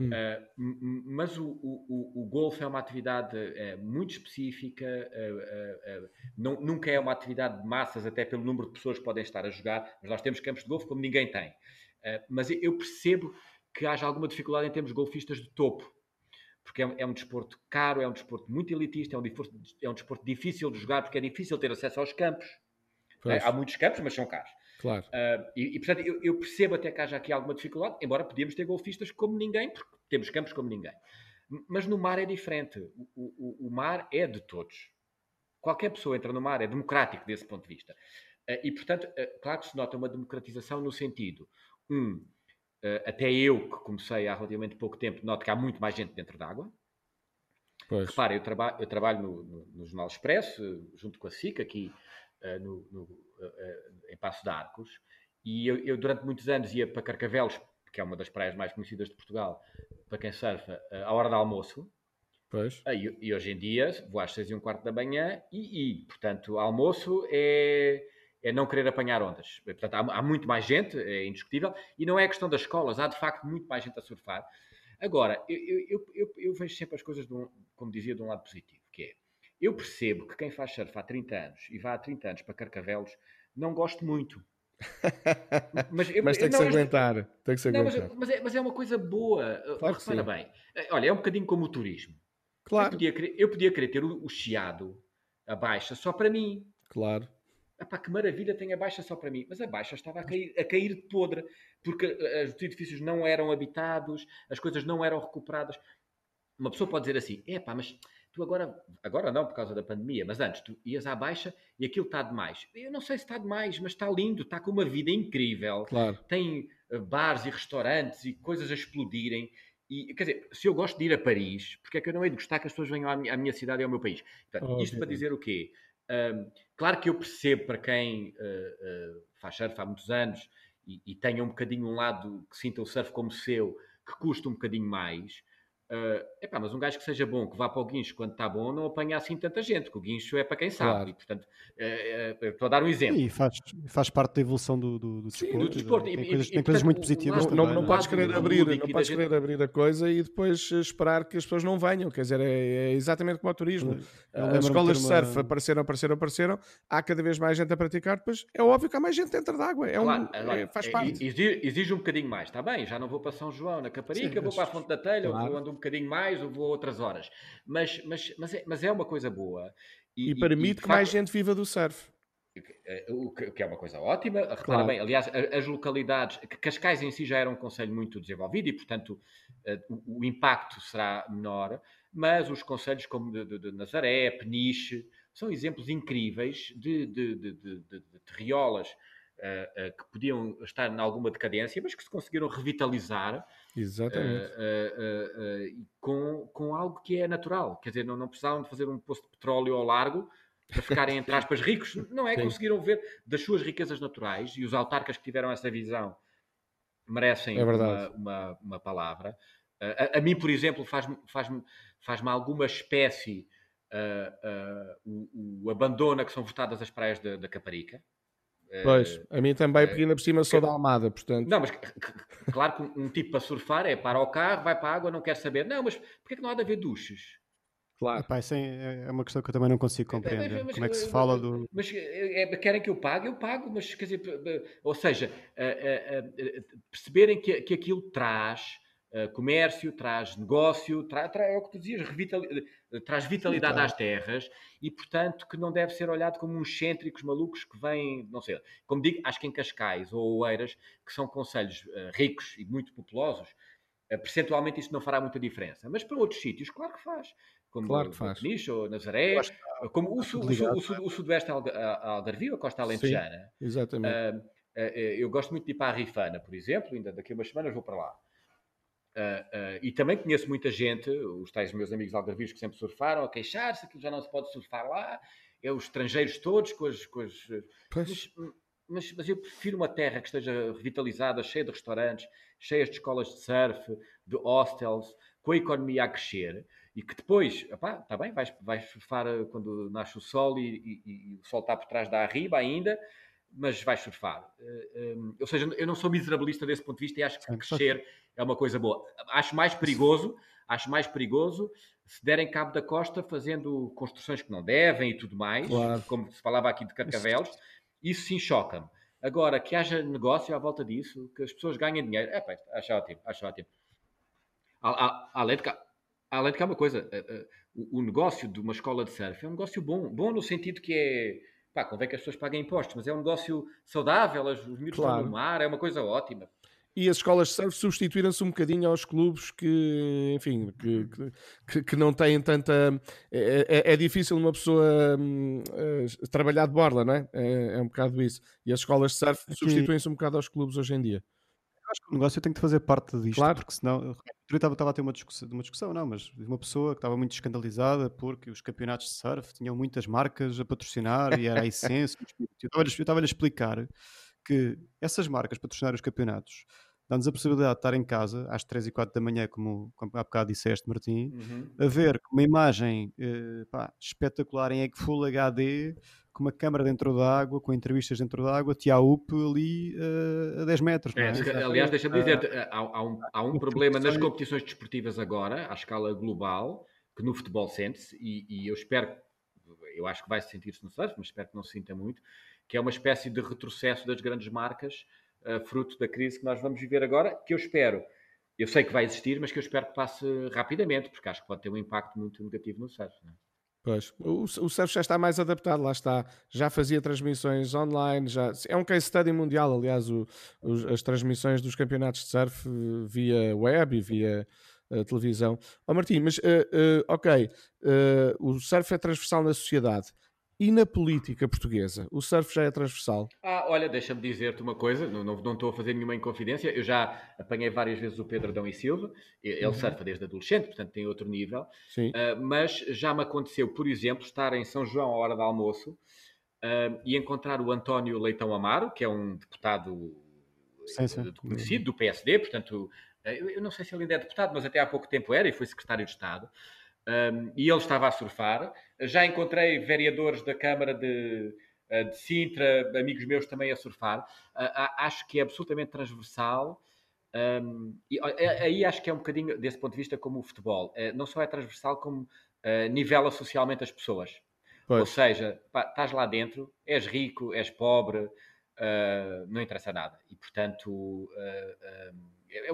Speaker 3: Hum. Uh, mas o, o, o, golfe é uma atividade uh, muito específica, uh, não, nunca é uma atividade de massas, até pelo número de pessoas que podem estar a jogar, mas nós temos campos de golfe como ninguém tem. mas eu percebo que haja alguma dificuldade em termos golfistas de topo, porque é, é, um desporto caro, é um desporto muito elitista, é um, desporto, é um desporto difícil de jogar, porque é difícil ter acesso aos campos. há muitos campos, mas são caros.
Speaker 2: Claro.
Speaker 3: Uh, e, e, portanto, eu, eu, percebo até que haja aqui alguma dificuldade, embora podíamos ter golfistas como ninguém, porque temos campos como ninguém. Mas no mar é diferente. O, o, o mar é de todos. Qualquer pessoa entra no mar, é democrático desse ponto de vista. Uh, e, portanto, uh, claro que se nota uma democratização no sentido, um, até eu, que comecei há relativamente pouco tempo, noto que há muito mais gente dentro d'água. Pois. Repara, eu, traba eu trabalho no, no, no, Jornal Expresso, junto com a SIC, aqui no, no em Passo de Arcos, e eu, eu, durante muitos anos ia para Carcavelos, que é uma das praias mais conhecidas de Portugal, para quem surfa, à hora do almoço.
Speaker 2: Pois.
Speaker 3: E, e, hoje em dia vou às seis e um quarto da manhã e, e portanto, almoço é, é não querer apanhar ondas. Portanto, há, há, muito mais gente, é indiscutível, e não é questão das escolas, há de facto muito mais gente a surfar. Agora, eu, eu, eu, eu vejo sempre as coisas, um, como dizia, de um lado positivo, eu percebo que quem faz surf há 30 anos e vá há 30 anos para Carcavelos não gosto muito. [laughs]
Speaker 2: mas, eu, mas tem que não, se aguentar. Tem que se
Speaker 3: não, aguentar. Mas, mas, é, mas, é, uma coisa boa. Claro Repara bem. Eh, olha, é um bocadinho como o turismo.
Speaker 2: Claro.
Speaker 3: Eu podia querer, eu podia querer ter o, o chiado, a baixa, só para mim.
Speaker 2: Claro.
Speaker 3: Epá, que maravilha, tem a baixa só para mim. Mas a baixa estava a cair, a cair de podre, porque eh, os edifícios não eram habitados, as coisas não eram recuperadas. Uma pessoa pode dizer assim: é pá, mas tu agora, agora não por causa da pandemia, mas antes tu ias à baixa e aquilo está demais. Eu não sei se está demais, mas está lindo, está com uma vida incrível.
Speaker 2: Claro.
Speaker 3: Tem uh, bares e restaurantes e coisas a explodirem. E, quer dizer, se eu gosto de ir a Paris, porque é que eu não hei de gostar que as pessoas venham à minha, à minha cidade e ao meu país? Portanto, oh, isto para dizer o quê? Um, claro que eu percebo para quem uh, uh, faz surf há muitos anos e, e tenha um bocadinho um lado que sinta o surf como seu, que custa um bocadinho mais, Uh, epá, mas um gajo que seja bom, que vá para o guincho quando está bom, não apanha assim tanta gente, que o guincho é para quem sabe. Claro. E, portanto, uh, uh, estou a dar um exemplo.
Speaker 1: E faz, faz parte da evolução do, do, do desporto.
Speaker 3: Sim, do desporto.
Speaker 1: Tem, e, coisas, e, tem coisas muito positivas
Speaker 2: não,
Speaker 1: também.
Speaker 2: Não, não, podes querer abrir, não podes querer abrir a coisa e depois esperar que as pessoas não venham. Quer dizer, é, é exatamente como o turismo. As escolas de surf uma... apareceram, apareceram, apareceram. Há cada vez mais gente a praticar, depois é óbvio que há mais gente dentro da água. É um, claro, é, faz é, parte.
Speaker 3: Exige, exige, um bocadinho mais, está bem? Já não vou para São João, na Caparica, Sim, vou para a Fonte da Telha, claro. vou andar um bocadinho mais, ou vou a outras horas. Mas, mas, mas, é, mas é uma coisa boa.
Speaker 2: E, e permite e, que mais gente viva do surf.
Speaker 3: Eh, o que é uma coisa ótima. Repara claro. bem, aliás, as localidades, Cascais em si já era um conselho muito desenvolvido e, portanto, eh, o, impacto será menor, mas os conselhos como de, de, de Nazaré, Peniche, são exemplos incríveis de, de, de, de, de terriolas uh, uh, que podiam estar em alguma decadência, mas que se conseguiram revitalizar
Speaker 2: Exatamente.
Speaker 3: Uh, com, com algo que é natural. Quer dizer, não, não precisavam de fazer um poço de petróleo ao largo para ficarem, entre [laughs] aspas, ricos. Não é? Sim. Conseguiram ver das suas riquezas naturais e os autarcas que tiveram essa visão merecem
Speaker 2: é
Speaker 3: uma, uma, uma, palavra. A, a, mim, por exemplo, faz-me faz -me, faz -me alguma espécie o, o, abandona que são votadas as praias da, da Caparica.
Speaker 2: Pois, a mim também, porque ainda por cima sou da Almada, portanto.
Speaker 3: Não, mas claro que um, tipo para surfar é para o carro, vai para a água, não quer saber. Não, mas porquê que não há de haver duches?
Speaker 1: Claro. Epá, isso é, é uma questão que eu também não consigo compreender. Mas, mas, Como é que se fala
Speaker 3: mas,
Speaker 1: do.
Speaker 3: Mas é, querem que eu pague? Eu pago, mas quer dizer, ou seja, perceberem que, que aquilo traz uh, comércio, traz negócio, tra, tra, é o que tu dizias, traz vitalidade Sim, às terras e, portanto, que não deve ser olhado como uns cêntricos malucos que vêm, não sei, como digo, acho que em Cascais ou Oeiras, que são conselhos uh, ricos e muito populosos, uh, percentualmente isso não fará muita diferença. Mas para outros sítios, claro que faz. Como
Speaker 2: claro que faz.
Speaker 3: Peniche ou Nazaré, como o, su, o, su, o, su, o sudoeste Algarvio, a costa alentejana.
Speaker 2: Sim, exatamente.
Speaker 3: eu gosto muito de ir para a Rifana, por exemplo, ainda daqui a umas semanas vou para lá. Uh, uh, e também conheço muita gente, os tais meus amigos algarvios que sempre surfaram, a queixar-se que já não se pode surfar lá, é os estrangeiros todos com as. Com as mas, mas, mas, eu prefiro uma terra que esteja revitalizada, cheia de restaurantes, cheia de escolas de surf, de hostels, com a economia a crescer e que depois, está bem, vais, vais surfar eh, quando nasce o sol e, e, e o sol está por trás da arriba ainda, mas vais surfar. Um, ou seja, eu não sou miserabilista desse ponto de vista e acho que crescer é uma coisa boa. Acho mais perigoso, acho mais perigoso se derem cabo da costa fazendo construções que não devem e tudo mais, claro. como se falava aqui de carcavelos, isso sim choca-me. Agora, que haja negócio à volta disso, que as pessoas ganhem dinheiro, é pá, acho ótimo, acho ótimo. Além de que, além de que há uma coisa, eh, eh, o negócio de uma escola de surf é um negócio bom, bom no sentido que é pá, convém que as pessoas paguem impostos, mas é um negócio saudável, os miúdos claro. estão no mar, é uma coisa ótima.
Speaker 2: E as escolas de surf substituíram-se um bocadinho aos clubes que, enfim, que, que, que não têm tanta. É, é, é difícil uma pessoa hum, uh, trabalhar de borla, não é? é? é? um bocado isso. E as escolas de surf substituem-se um bocado aos clubes hoje em dia
Speaker 1: acho que o negócio tem que fazer parte disto, claro. porque senão. Eu estava, estava a ter uma discussão, uma discussão, não, mas uma pessoa que estava muito escandalizada porque os campeonatos de surf tinham muitas marcas a patrocinar e era a essência. [laughs] eu estava-lhe a explicar que essas marcas patrocinar os campeonatos dá-nos a possibilidade de estar em casa às 3 e 4 da manhã, como, como há bocado disseste, Martim, uhum. a ver uma imagem eh, pá, espetacular em Full HD com uma câmara dentro da água, com entrevistas dentro da água, te UP ali uh, a 10 metros. É,
Speaker 3: é? Aliás, deixa-me dizer, uh, há, há, um, há um [laughs] problema nas competições desportivas agora, à escala global, que no futebol sente-se, e, e, eu espero, eu acho que vai se sentir-se no surf, mas espero que não se sinta muito, que é uma espécie de retrocesso das grandes marcas, uh, fruto da crise que nós vamos viver agora, que eu espero, eu sei que vai existir, mas que eu espero que passe rapidamente, porque acho que pode ter um impacto muito negativo no surf. Não é?
Speaker 2: Pois, o, o surf já está mais adaptado, lá está. Já fazia transmissões online, já é um case study mundial, aliás, o, as transmissões dos campeonatos de surf eh, via web e via uh, televisão. Ó oh, Martim, mas uh, uh, ok, o surf é transversal na sociedade. E na política portuguesa? O surf já é transversal?
Speaker 3: Ah, olha, deixa-me dizer-te uma coisa, não, não, não, estou a fazer nenhuma inconfidência. Eu já apanhei várias vezes o Pedro Adão e Silva, ele uhum. surfa desde adolescente, portanto tem outro nível.
Speaker 2: Sim.
Speaker 3: Uh, mas já me aconteceu, por exemplo, estar em São João à hora do almoço uh, e encontrar o António Leitão Amaro, que é um deputado sim, sim. conhecido do PSD, portanto, uh, eu não sei se ele ainda é deputado, mas até há pouco tempo era e foi secretário de Estado. Um, e ele estava a surfar. Já encontrei vereadores da Câmara de, eh, de Sintra, amigos meus também a surfar. Uh, acho que é absolutamente transversal. Um, e aí acho que é um bocadinho, desse ponto de vista, como o futebol. Uh, não só é transversal, como uh, nivela socialmente as pessoas. Pois. Ou seja, pá, estás lá dentro, és rico, és pobre, uh, não interessa nada. E, portanto,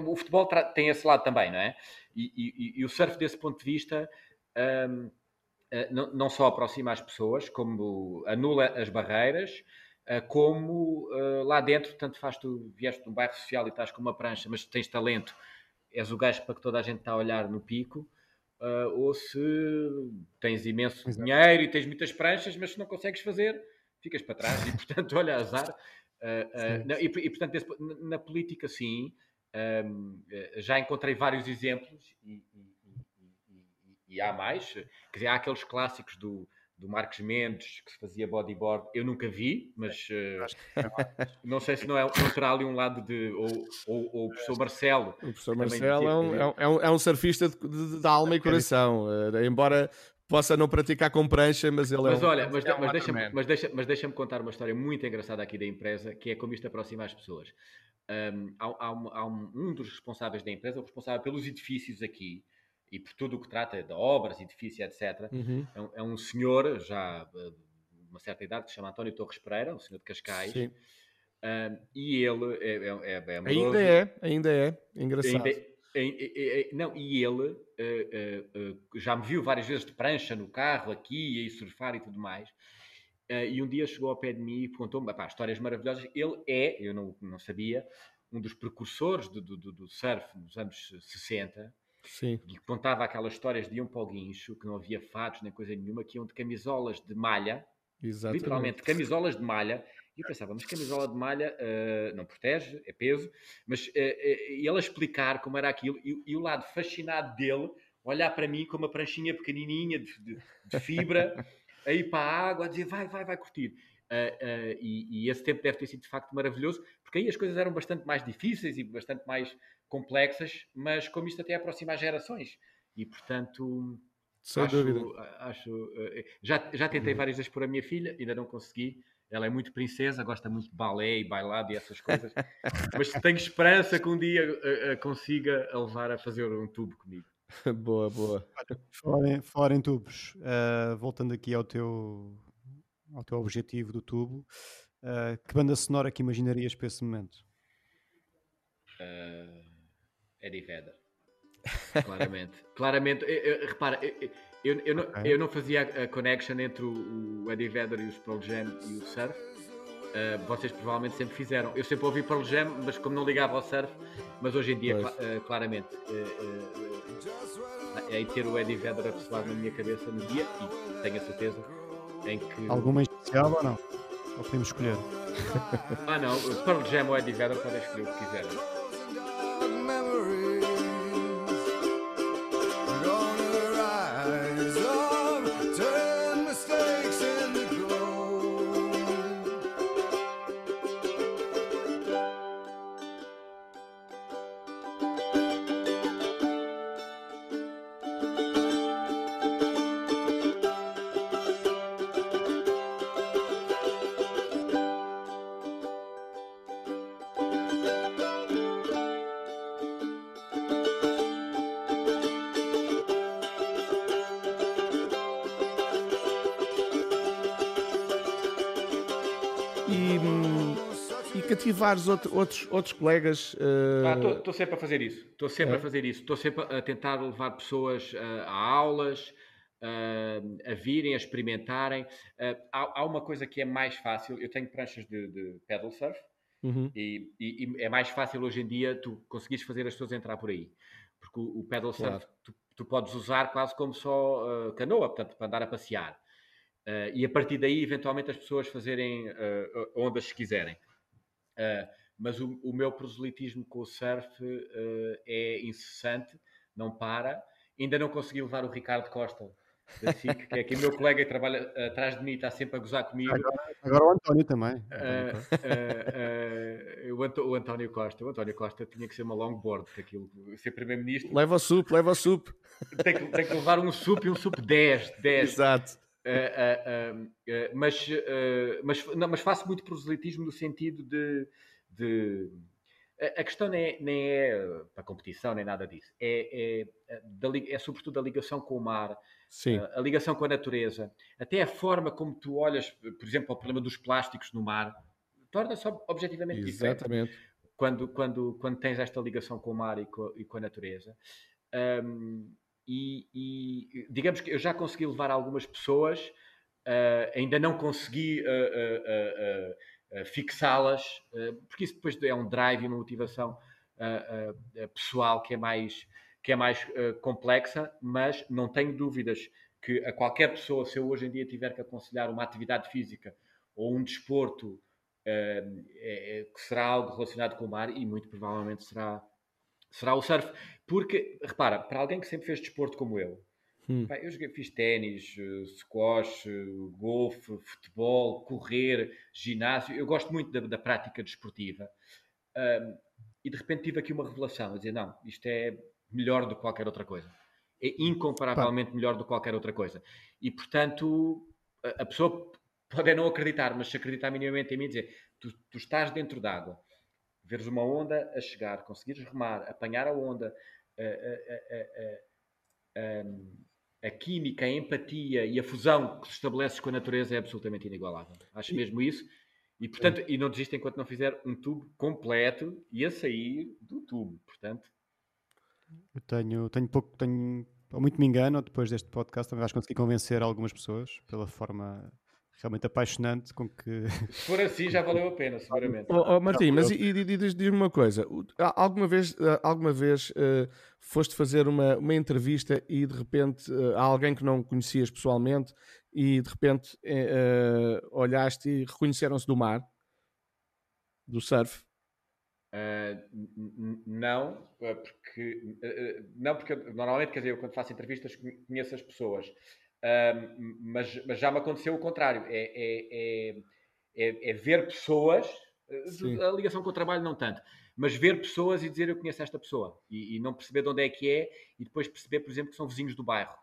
Speaker 3: o futebol tem esse lado também, não é? E, e, e o surf, desse ponto de vista, um, eh, não, não, só aproxima as pessoas, como anula as barreiras, uh, como uh, lá dentro, tanto faz tu vieste de um bairro social e estás com uma prancha, mas tens talento, és o gajo para que toda a gente está a olhar no pico, uh, ou se tens imenso Exato. dinheiro e tens muitas pranchas, mas se não consegues fazer, ficas para trás e, [laughs] portanto, olha, azar. Não, e, e, portanto, na política, sim, um, já encontrei vários exemplos e, e, e, há mais. Quer dizer, há aqueles clássicos do, do Marcos Mendes que se fazia bodyboard. Eu nunca vi, mas uh, [laughs] não sei se não, é, não terá ali um lado de. Ou, ou, ou o professor Marcelo.
Speaker 2: O professor Marcelo é um, é, um, é um surfista de, de, de alma e coração. Uh, embora possa não praticar com prancha, mas ele
Speaker 3: mas
Speaker 2: é um,
Speaker 3: olha, mas, é mas deixa-me mas deixa, mas deixa contar uma história muito engraçada aqui da empresa, que é como isto aproxima as pessoas. Um, há, há, um, há um, um, dos responsáveis da empresa, o responsável pelos edifícios aqui, e por tudo o que trata de obras, edifícios, etc. Uhum. É, um, é, um, senhor, já de uma certa idade, que se chama António Torres Pereira, um senhor de Cascais. Sim. Um, e ele é, é, é, é
Speaker 2: Ainda é, ainda é, engraçado. Ainda,
Speaker 3: não, e ele uh, uh, uh, já me viu várias vezes de prancha no carro, aqui, e surfar e tudo mais. e um dia chegou ao pé de mim e contou-me histórias maravilhosas. Ele é, eu não, não sabia, um dos precursores do, do, do surf nos anos 60.
Speaker 2: Sim.
Speaker 3: E contava aquelas histórias de iam para o guincho, que não havia fatos nem coisa nenhuma, que iam de camisolas de malha, Exatamente. literalmente camisolas de malha, e eu pensava, mas camisola de malha uh, não protege, é peso, mas uh, uh, ele a explicar como era aquilo, e, e, o lado fascinado dele, olhar para mim com uma pranchinha pequenininha de, de, de fibra, aí para a água, a dizer, vai, vai, vai curtir. E, e, esse tempo deve ter sido de facto maravilhoso, porque aí as coisas eram bastante mais difíceis e bastante mais complexas, mas como isto até aproxima as gerações. E portanto,
Speaker 2: Sem acho, dúvida.
Speaker 3: acho já, já tentei uhum. várias vezes por a minha filha, ainda não consegui. Ela é muito princesa, gosta muito de balé e bailado e essas coisas. [laughs] mas tenho esperança que um dia uh, uh, consiga levar a fazer um tubo comigo. [laughs]
Speaker 2: boa, boa.
Speaker 1: Falar em, falar em tubos, uh, voltando aqui ao teu, ao teu objetivo do tubo, que banda sonora que imaginarias para esse momento?
Speaker 3: Eddie Vedder. Claramente. [laughs] Claramente. Eu, eu, repara, eu, eu, eu, okay. não, eu não fazia a connection entre o, o Eddie Vedder e os Pearl Jam e o surf. Uh, vocês provavelmente sempre fizeram. Eu sempre ouvi Pearl Jam, mas como não ligava ao surf, mas hoje em dia, cl uh, claramente, uh, é ter o Eddie Vedder a ressoar na minha cabeça no dia e tenho a certeza em que.
Speaker 1: Alguma especial ou não? Ou podemos escolher?
Speaker 3: ah, não. Pearl Jam ou Eddie Vedder podem escolher o que quiserem.
Speaker 2: Cativares outro, outros, outros colegas.
Speaker 3: Estou uh... sempre a fazer isso. Estou sempre é? a fazer isso. Estou sempre a tentar levar pessoas uh, a aulas, uh, a virem, a experimentarem. Há, há, uma coisa que é mais fácil. Eu tenho pranchas de, de pedal surf. Uhum. E, e, e, é mais fácil hoje em dia tu conseguires fazer as pessoas entrar por aí. Porque o, o pedal claro. surf tu, tu, podes usar quase como só canoa, portanto, para andar a passear. Uh, e a partir daí, eventualmente, as pessoas fazerem uh, ondas se quiserem. Uh, mas o, o, meu proselitismo com o surf uh, é incessante, não para. Ainda não consegui levar o Ricardo Costa da SIC, que é aqui o meu colega que trabalha atrás de mim e está sempre a gozar comigo.
Speaker 1: Agora, agora o António também.
Speaker 3: Uh, o, o, António Costa. O António Costa tinha que ser uma longboard, aquilo, ser primeiro-ministro.
Speaker 2: Leva o sup, leva o sup.
Speaker 3: Tem que, tem que levar um sup e um sup 10. 10.
Speaker 2: Exato.
Speaker 3: Uh, uh, uh, mas, mas, não, mas faço muito proselitismo no sentido de. de a questão nem é, nem é para competição, nem nada disso. É, é, é, sobretudo a ligação com o mar, a ligação com a natureza, até a forma como tu olhas, por exemplo, ao problema dos plásticos no mar, torna-se objetivamente
Speaker 2: Exatamente.
Speaker 3: diferente. Quando, quando, quando tens esta ligação com o mar e com, e com a natureza. Um, e, e, digamos que eu já consegui levar algumas pessoas, uh, ainda não consegui uh, uh, fixá-las, porque isso depois é um drive e uma motivação pessoal que é mais, que é mais complexa, mas não tenho dúvidas que a qualquer pessoa, se eu hoje em dia tiver que aconselhar uma atividade física ou um desporto, é, é, que será algo relacionado com o mar e muito provavelmente será será o surf. Porque, repara, para alguém que sempre fez desporto como eu, hum. pá, eu joguei, fiz ténis, eh, squash, eh, golfe, futebol, correr, ginásio, eu gosto muito da, da prática desportiva. Um, e de repente tive aqui uma revelação, a dizer, não, isto é melhor do que qualquer outra coisa. é incomparavelmente Pá. melhor do que qualquer outra coisa. E, portanto, a, a pessoa pode não acreditar, mas se acreditar minimamente em mim, dizer, tu, tu estás dentro d'água, veres uma onda a chegar, conseguires remar, apanhar a onda, a, a, a, a, química, a empatia e a fusão que se estabelece com a natureza é absolutamente inigualável. Acho mesmo isso. E, portanto, e não desiste enquanto não fizer um tubo completo e a sair do tubo. Portanto,
Speaker 1: eu tenho, tenho pouco, tenho, ou muito me engano, depois deste podcast também vais conseguir convencer algumas pessoas pela forma realmente apaixonante com que.
Speaker 3: Se for assim, já valeu a pena, seguramente.
Speaker 2: Oh, oh Martim, mas e, e, diz-me uma coisa: alguma vez, alguma vez uh, foste fazer uma, uma entrevista e de repente uh, há alguém que não conhecias pessoalmente e de repente uh, olhaste e reconheceram-se do mar, do surf?
Speaker 3: não, porque não porque normalmente quer dizer eu quando faço entrevistas conheço as pessoas mas, mas, já me aconteceu o contrário. É, é, é, é, é ver pessoas, eh, Sim. a ligação com o trabalho não tanto, mas ver pessoas e dizer eu conheço esta pessoa e, e, não perceber de onde é que é e depois perceber, por exemplo, que são vizinhos do bairro.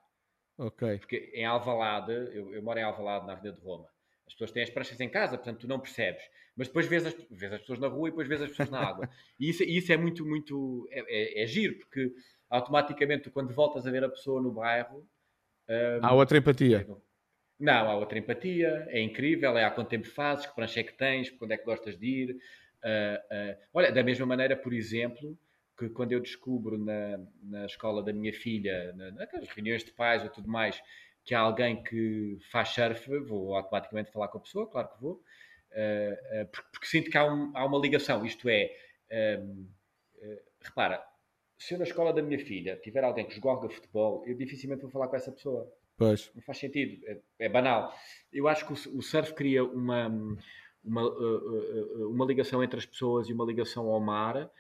Speaker 2: Ok.
Speaker 3: Porque em Alvalade, eu, eu moro em Alvalade, na Avenida de Roma, as pessoas têm as pranchas em casa, portanto tu não percebes. Mas depois vês as, vês as pessoas na rua e depois vês as pessoas na água. [laughs] E isso, isso é muito, muito. É, é, é giro, porque automaticamente quando voltas a ver a pessoa no bairro,
Speaker 2: um, há outra empatia.
Speaker 3: Não, há outra empatia, é incrível, é há quanto tempo fazes, que prancha é que tens, quando é que gostas de ir. Uh, uh, olha, da mesma maneira, por exemplo, que quando eu descubro na, na escola da minha filha, na, nas reuniões de pais ou tudo mais, que há alguém que faz surf, vou automaticamente falar com a pessoa, claro que vou, uh, porque, porque, sinto que há, um, há, uma ligação, isto é, um, repara, se eu na escola da minha filha tiver alguém que joga futebol, eu dificilmente vou falar com essa pessoa.
Speaker 2: Pois.
Speaker 3: Não faz sentido, é, é banal. Eu acho que o, o surf cria uma, uma, uh, uh, uma ligação entre as pessoas e uma ligação ao mar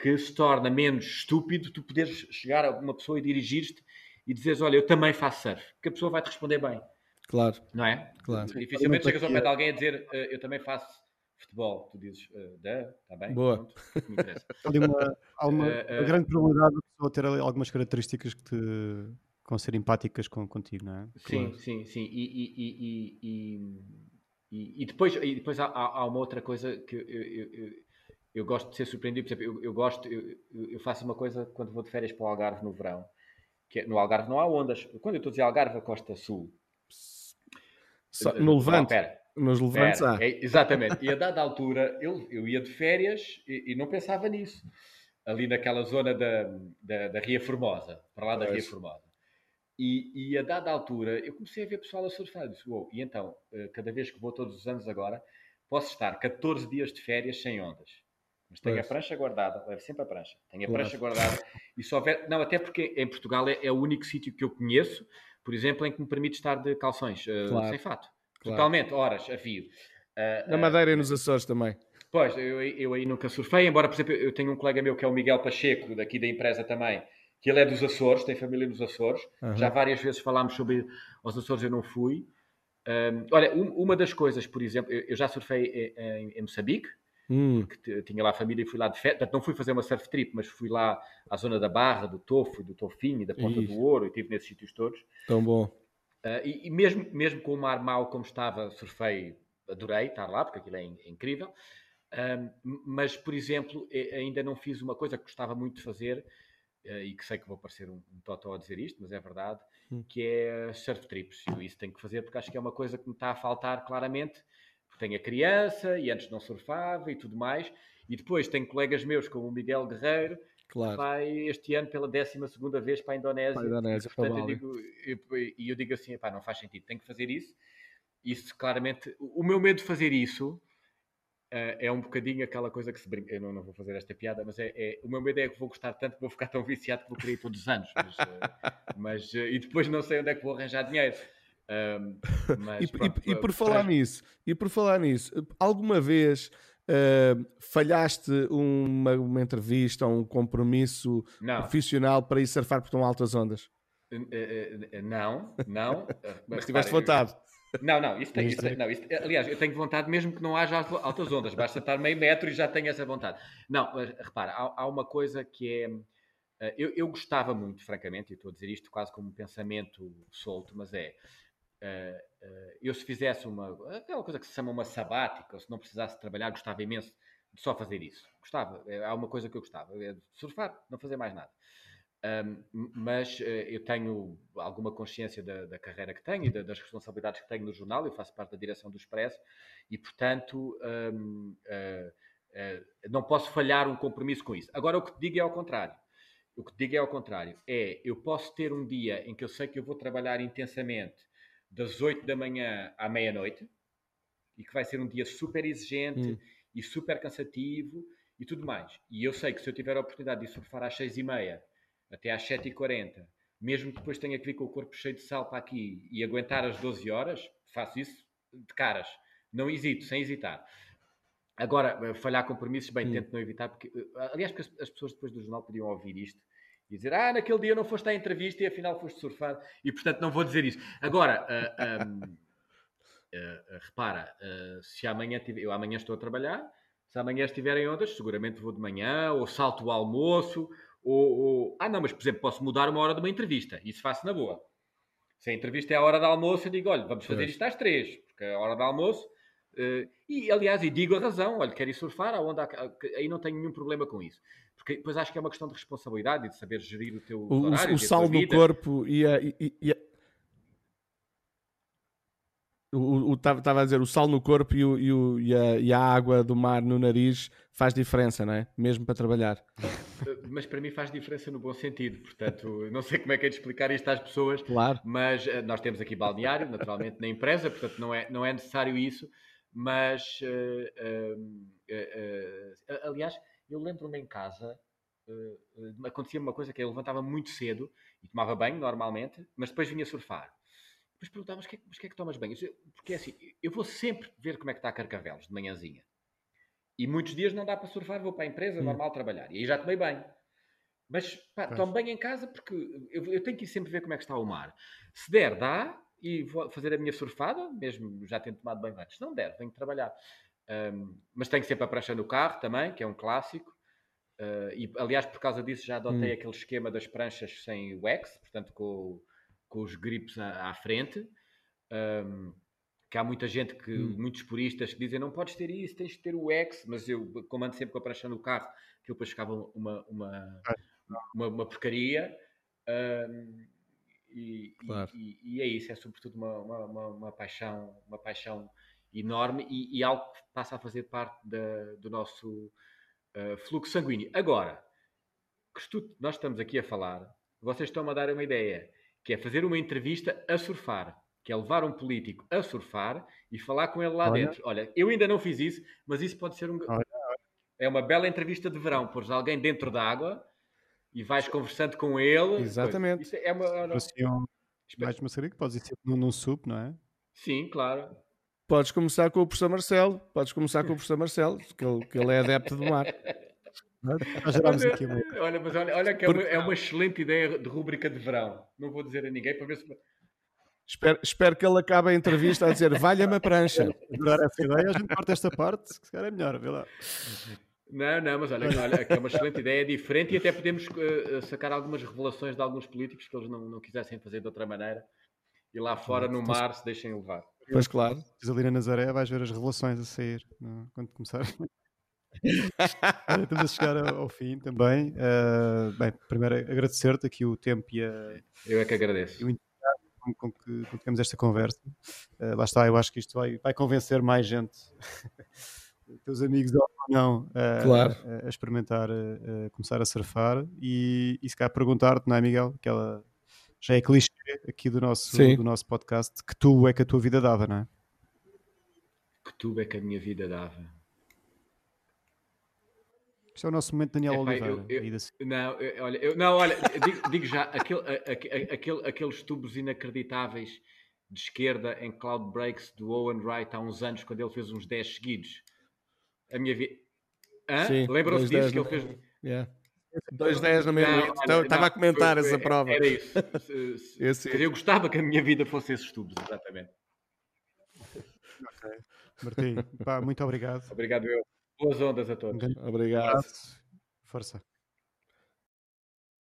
Speaker 3: que se torna menos estúpido tu poderes chegar a uma pessoa e dirigir-te e dizeres, olha, eu também faço surf, porque a pessoa vai-te responder bem.
Speaker 2: Claro.
Speaker 3: Não é?
Speaker 2: Claro.
Speaker 3: Dificilmente chegas ao pé de alguém a dizer, eu também faço futebol, tu dizes, uh, da, está bem?
Speaker 2: Boa. [laughs]
Speaker 1: uma, há uma, uh, uh, grande probabilidade de pessoa ter algumas características que te vão ser empáticas com, contigo, não é?
Speaker 3: Sim, claro. sim, sim. E, e, e, e, e, depois, e depois há, há uma outra coisa que eu, eu, eu, eu gosto de ser surpreendido. Por exemplo, eu, eu gosto, eu, eu faço uma coisa quando vou de férias para o Algarve no verão, que é, no Algarve não há ondas. Quando eu estou a dizer Algarve, a Costa Sul.
Speaker 2: Só, no Levante. Não, nos levantes há.
Speaker 3: É, exatamente. E a dada altura, eu, eu ia de férias e, e não pensava nisso. Ali naquela zona da, da, da Ria Formosa, para lá da Ria Formosa. E, e, a dada altura, eu comecei a ver pessoal a surfar. Eu disse, e então, eh, cada vez que vou todos os anos agora, posso estar 14 dias de férias sem ondas. Mas tenho pois. a prancha guardada, levo sempre a prancha. Tenho a claro. prancha guardada. E só houver. Não, até porque em Portugal é, é, o único sítio que eu conheço, por exemplo, em que me permite estar de calções, uh, claro. sem fato. Claro. Totalmente, horas a fio.
Speaker 2: Uh, Na Madeira uh, e nos Açores também.
Speaker 3: Pois, eu, eu aí nunca surfei, embora, por exemplo, eu tenho um colega meu que é o Miguel Pacheco, daqui da empresa também, que ele é dos Açores, tem família nos Açores. Uhum. Já várias vezes falámos sobre os Açores, eu não fui. Um, olha, um, uma das coisas, por exemplo, eu, eu já surfei em, em Moçambique, hum. que tinha lá a família e fui lá de férias. Portanto, não fui fazer uma surf trip, mas fui lá à zona da Barra, do Tofo, do Tofinho, da Ponta do Ouro, e estive nesses sítios todos.
Speaker 2: Tão bom.
Speaker 3: Uh, e, e, mesmo, mesmo com o mar mau como estava, surfei, adorei estar lá, porque aquilo é, é incrível. mas, por exemplo, ainda não fiz uma coisa que gostava muito de fazer, uh, e que sei que vou parecer um, um totó a dizer isto, mas é verdade, hum. que é surf trips. Eu isso tenho que fazer porque acho que é uma coisa que me está a faltar claramente, porque tenho a criança e antes não surfava e tudo mais. E depois tenho colegas meus como o Miguel Guerreiro, claro. vai este ano pela 12 vez para a Indonésia. Para a Indonésia, Portanto, eu digo, e eu, digo assim, não faz sentido, tenho que fazer isso. Isso claramente, o meu medo de fazer isso Uh, é um bocadinho aquela coisa que se brinca. Eu não, não vou fazer esta piada, mas é, é, o meu medo é que vou gostar tanto que vou ficar tão viciado que vou querer ir todos os anos. Mas, uh, [laughs] mas uh, e depois não sei onde é que vou arranjar dinheiro. [laughs]
Speaker 2: Mas, e, pronto, e, e, por falar nisso, e por falar nisso, alguma vez Uh, falhaste uma, uma, entrevista ou um compromisso não. profissional para ir surfar por tão altas ondas?
Speaker 3: Uh, uh, não, não. [laughs]
Speaker 2: Mas tiveste vontade.
Speaker 3: Não, não, isso tem, isso, não isso, aliás, eu tenho vontade mesmo que não haja altas ondas, basta estar meio metro e já tenho essa vontade. Não, mas repara, há, há uma coisa que é eu, eu, gostava muito, francamente, e estou a dizer isto quase como um pensamento solto, mas é. Eu, se fizesse uma. aquela coisa que se chama uma sabática, ou se não precisasse trabalhar, gostava imenso de só fazer isso. Gostava. É, há uma coisa que eu gostava: é surfar, não fazer mais nada. Um, mas uh, eu tenho alguma consciência da, da carreira que tenho e da, das responsabilidades que tenho no jornal. Eu faço parte da direção do Expresso e, portanto, um, uh, uh, não posso falhar um compromisso com isso. Agora, o que te digo é ao contrário. O que te digo é ao contrário. É, eu posso ter um dia em que eu sei que eu vou trabalhar intensamente das 8 da manhã à meia-noite e que vai ser um dia super exigente hum. e super cansativo e tudo mais. E eu sei que se eu tiver a oportunidade de surfar às 6 e meia até às 7h40, mesmo que depois tenha que vir com o corpo cheio de sal para aqui e aguentar as 12 horas, faço isso de caras. Não hesito, sem hesitar. Agora, eh, falhar compromissos, bem, hum. tento não evitar, porque, eh, aliás, porque as, pessoas depois do jornal podiam ouvir isto e dizer, ah, naquele dia não foste à entrevista e afinal foste surfar, e portanto não vou dizer isso. Agora, uh, um, uh, repara, se amanhã tiver, eu amanhã estou a trabalhar, se amanhã estiverem ondas, seguramente vou de manhã, ou salto o almoço, ou, ou, ah, não, mas por exemplo, posso mudar uma hora de uma entrevista. Isso faço na boa. Se a entrevista é a hora de almoço, eu digo, olha, vamos fazer isto às três, porque é a hora de almoço. Uh, e aliás, e digo a razão, olha, quero ir surfar, aonde há, aí não tenho nenhum problema com isso. Porque depois acho que é uma questão de responsabilidade e de saber gerir o teu
Speaker 2: o,
Speaker 3: horário.
Speaker 2: O sal no corpo e a, e, e a Estava a dizer, o sal no corpo e, o, e, o, e, a, e, a, água do mar no nariz faz diferença, não é? Mesmo para trabalhar.
Speaker 3: Mas para mim faz diferença no bom sentido, portanto, não sei como é que é de explicar isto às pessoas,
Speaker 2: claro.
Speaker 3: mas uh, nós temos aqui balneário, naturalmente, na empresa, portanto não é, não é necessário isso, mas, uh, uh, aliás, eu lembro-me em casa, acontecia uma coisa que eu levantava muito cedo e tomava banho, normalmente, mas depois vinha surfar depois perguntava, mas que, é, que é que tomas bem? Porque é assim, eu vou sempre ver como é que está a Carcavelos, de manhãzinha. E muitos dias não dá para surfar, vou para a empresa, hum. normal trabalhar. E aí já tomei bem. Mas pá, tomo bem em casa porque eu, eu, tenho que ir sempre ver como é que está o mar. Se der, dá, e vou fazer a minha surfada, mesmo já tendo tomado bem antes. Se não der, venho trabalhar. Um, mas tenho sempre a prancha no carro também, que é um clássico. Uh, e aliás, por causa disso, já adotei hum. aquele esquema das pranchas sem wax, portanto, com com os gripes à, à frente. Um, que há muita gente que, hum. muitos puristas que dizem não podes ter isso, tens de ter o X, mas eu comando sempre com a prancha no carro, que depois ficava uma, uma, uma, uma porcaria. Um, e, claro. e, e, é isso, é sobretudo uma, uma, uma, paixão, uma paixão enorme e, e, algo que passa a fazer parte da, do nosso uh, fluxo sanguíneo. Agora, que nós estamos aqui a falar, vocês estão-me a dar uma ideia que é fazer uma entrevista a surfar, que é levar um político a surfar e falar com ele lá Olha. dentro. Olha, eu ainda não fiz isso, mas isso pode ser um. É uma bela entrevista de verão, pôres alguém dentro da água e vais conversando com ele.
Speaker 2: Exatamente.
Speaker 3: Isso é uma.
Speaker 1: Mais uma que podes ir sempre num sup, não é?
Speaker 3: Sim, claro.
Speaker 2: Podes começar com o professor Marcelo. Podes começar com o professor Marcelo, que ele, que ele é adepto do mar.
Speaker 3: aqui olha, mas olha, olha que é uma, é uma, excelente ideia de rúbrica de verão. Não vou dizer a ninguém para ver se.
Speaker 2: Espero, espero que ele acabe a entrevista a dizer valha-me a prancha.
Speaker 1: Adorar essa ideia, a gente parte esta parte, se calhar é melhor, vê lá.
Speaker 3: Não, não, mas olha, olha que é uma excelente ideia, é diferente e até podemos uh, sacar algumas revelações de alguns políticos que eles não, não quisessem fazer de outra maneira e lá fora no mar se deixem levar.
Speaker 2: Pois claro.
Speaker 1: Ali na Nazaré vais ver as revelações a sair não? É? quando começar. [laughs] Estamos a chegar ao fim também. Uh, bem, primeiro agradecer-te aqui o tempo e a.
Speaker 3: Eu é que agradeço.
Speaker 1: o com, com, que, com que temos esta conversa. Uh, lá está, eu acho que isto vai, vai convencer mais gente, [laughs] teus amigos ou não, uh,
Speaker 2: claro.
Speaker 1: a, a experimentar, a começar a surfar e, e se calhar perguntar-te, não é, Miguel? Aquela já é clichê aqui do nosso, do nosso podcast, que tu é que a tua vida dava, não é?
Speaker 3: Que tu é que a minha vida dava
Speaker 1: isto é o nosso momento Daniel Oliveira.
Speaker 3: Eu, eu, não, eu, olha, eu, não, olha, digo, digo já, aquele, aquele, aqueles tubos inacreditáveis de esquerda em Cloud Breaks do Owen Wright há uns anos, quando ele fez uns 10 seguidos. A minha vida. Lembram-se disso que ele fez?
Speaker 2: Yeah. 2-10 no mesmo. Estava a comentar foi, essa prova.
Speaker 3: Era isso. [laughs] Esse... Eu gostava que a minha vida fosse esses tubos, exatamente.
Speaker 1: Okay. Martim, pá, muito obrigado.
Speaker 3: Obrigado eu. Boas ondas a todos.
Speaker 2: Obrigado.
Speaker 1: Força.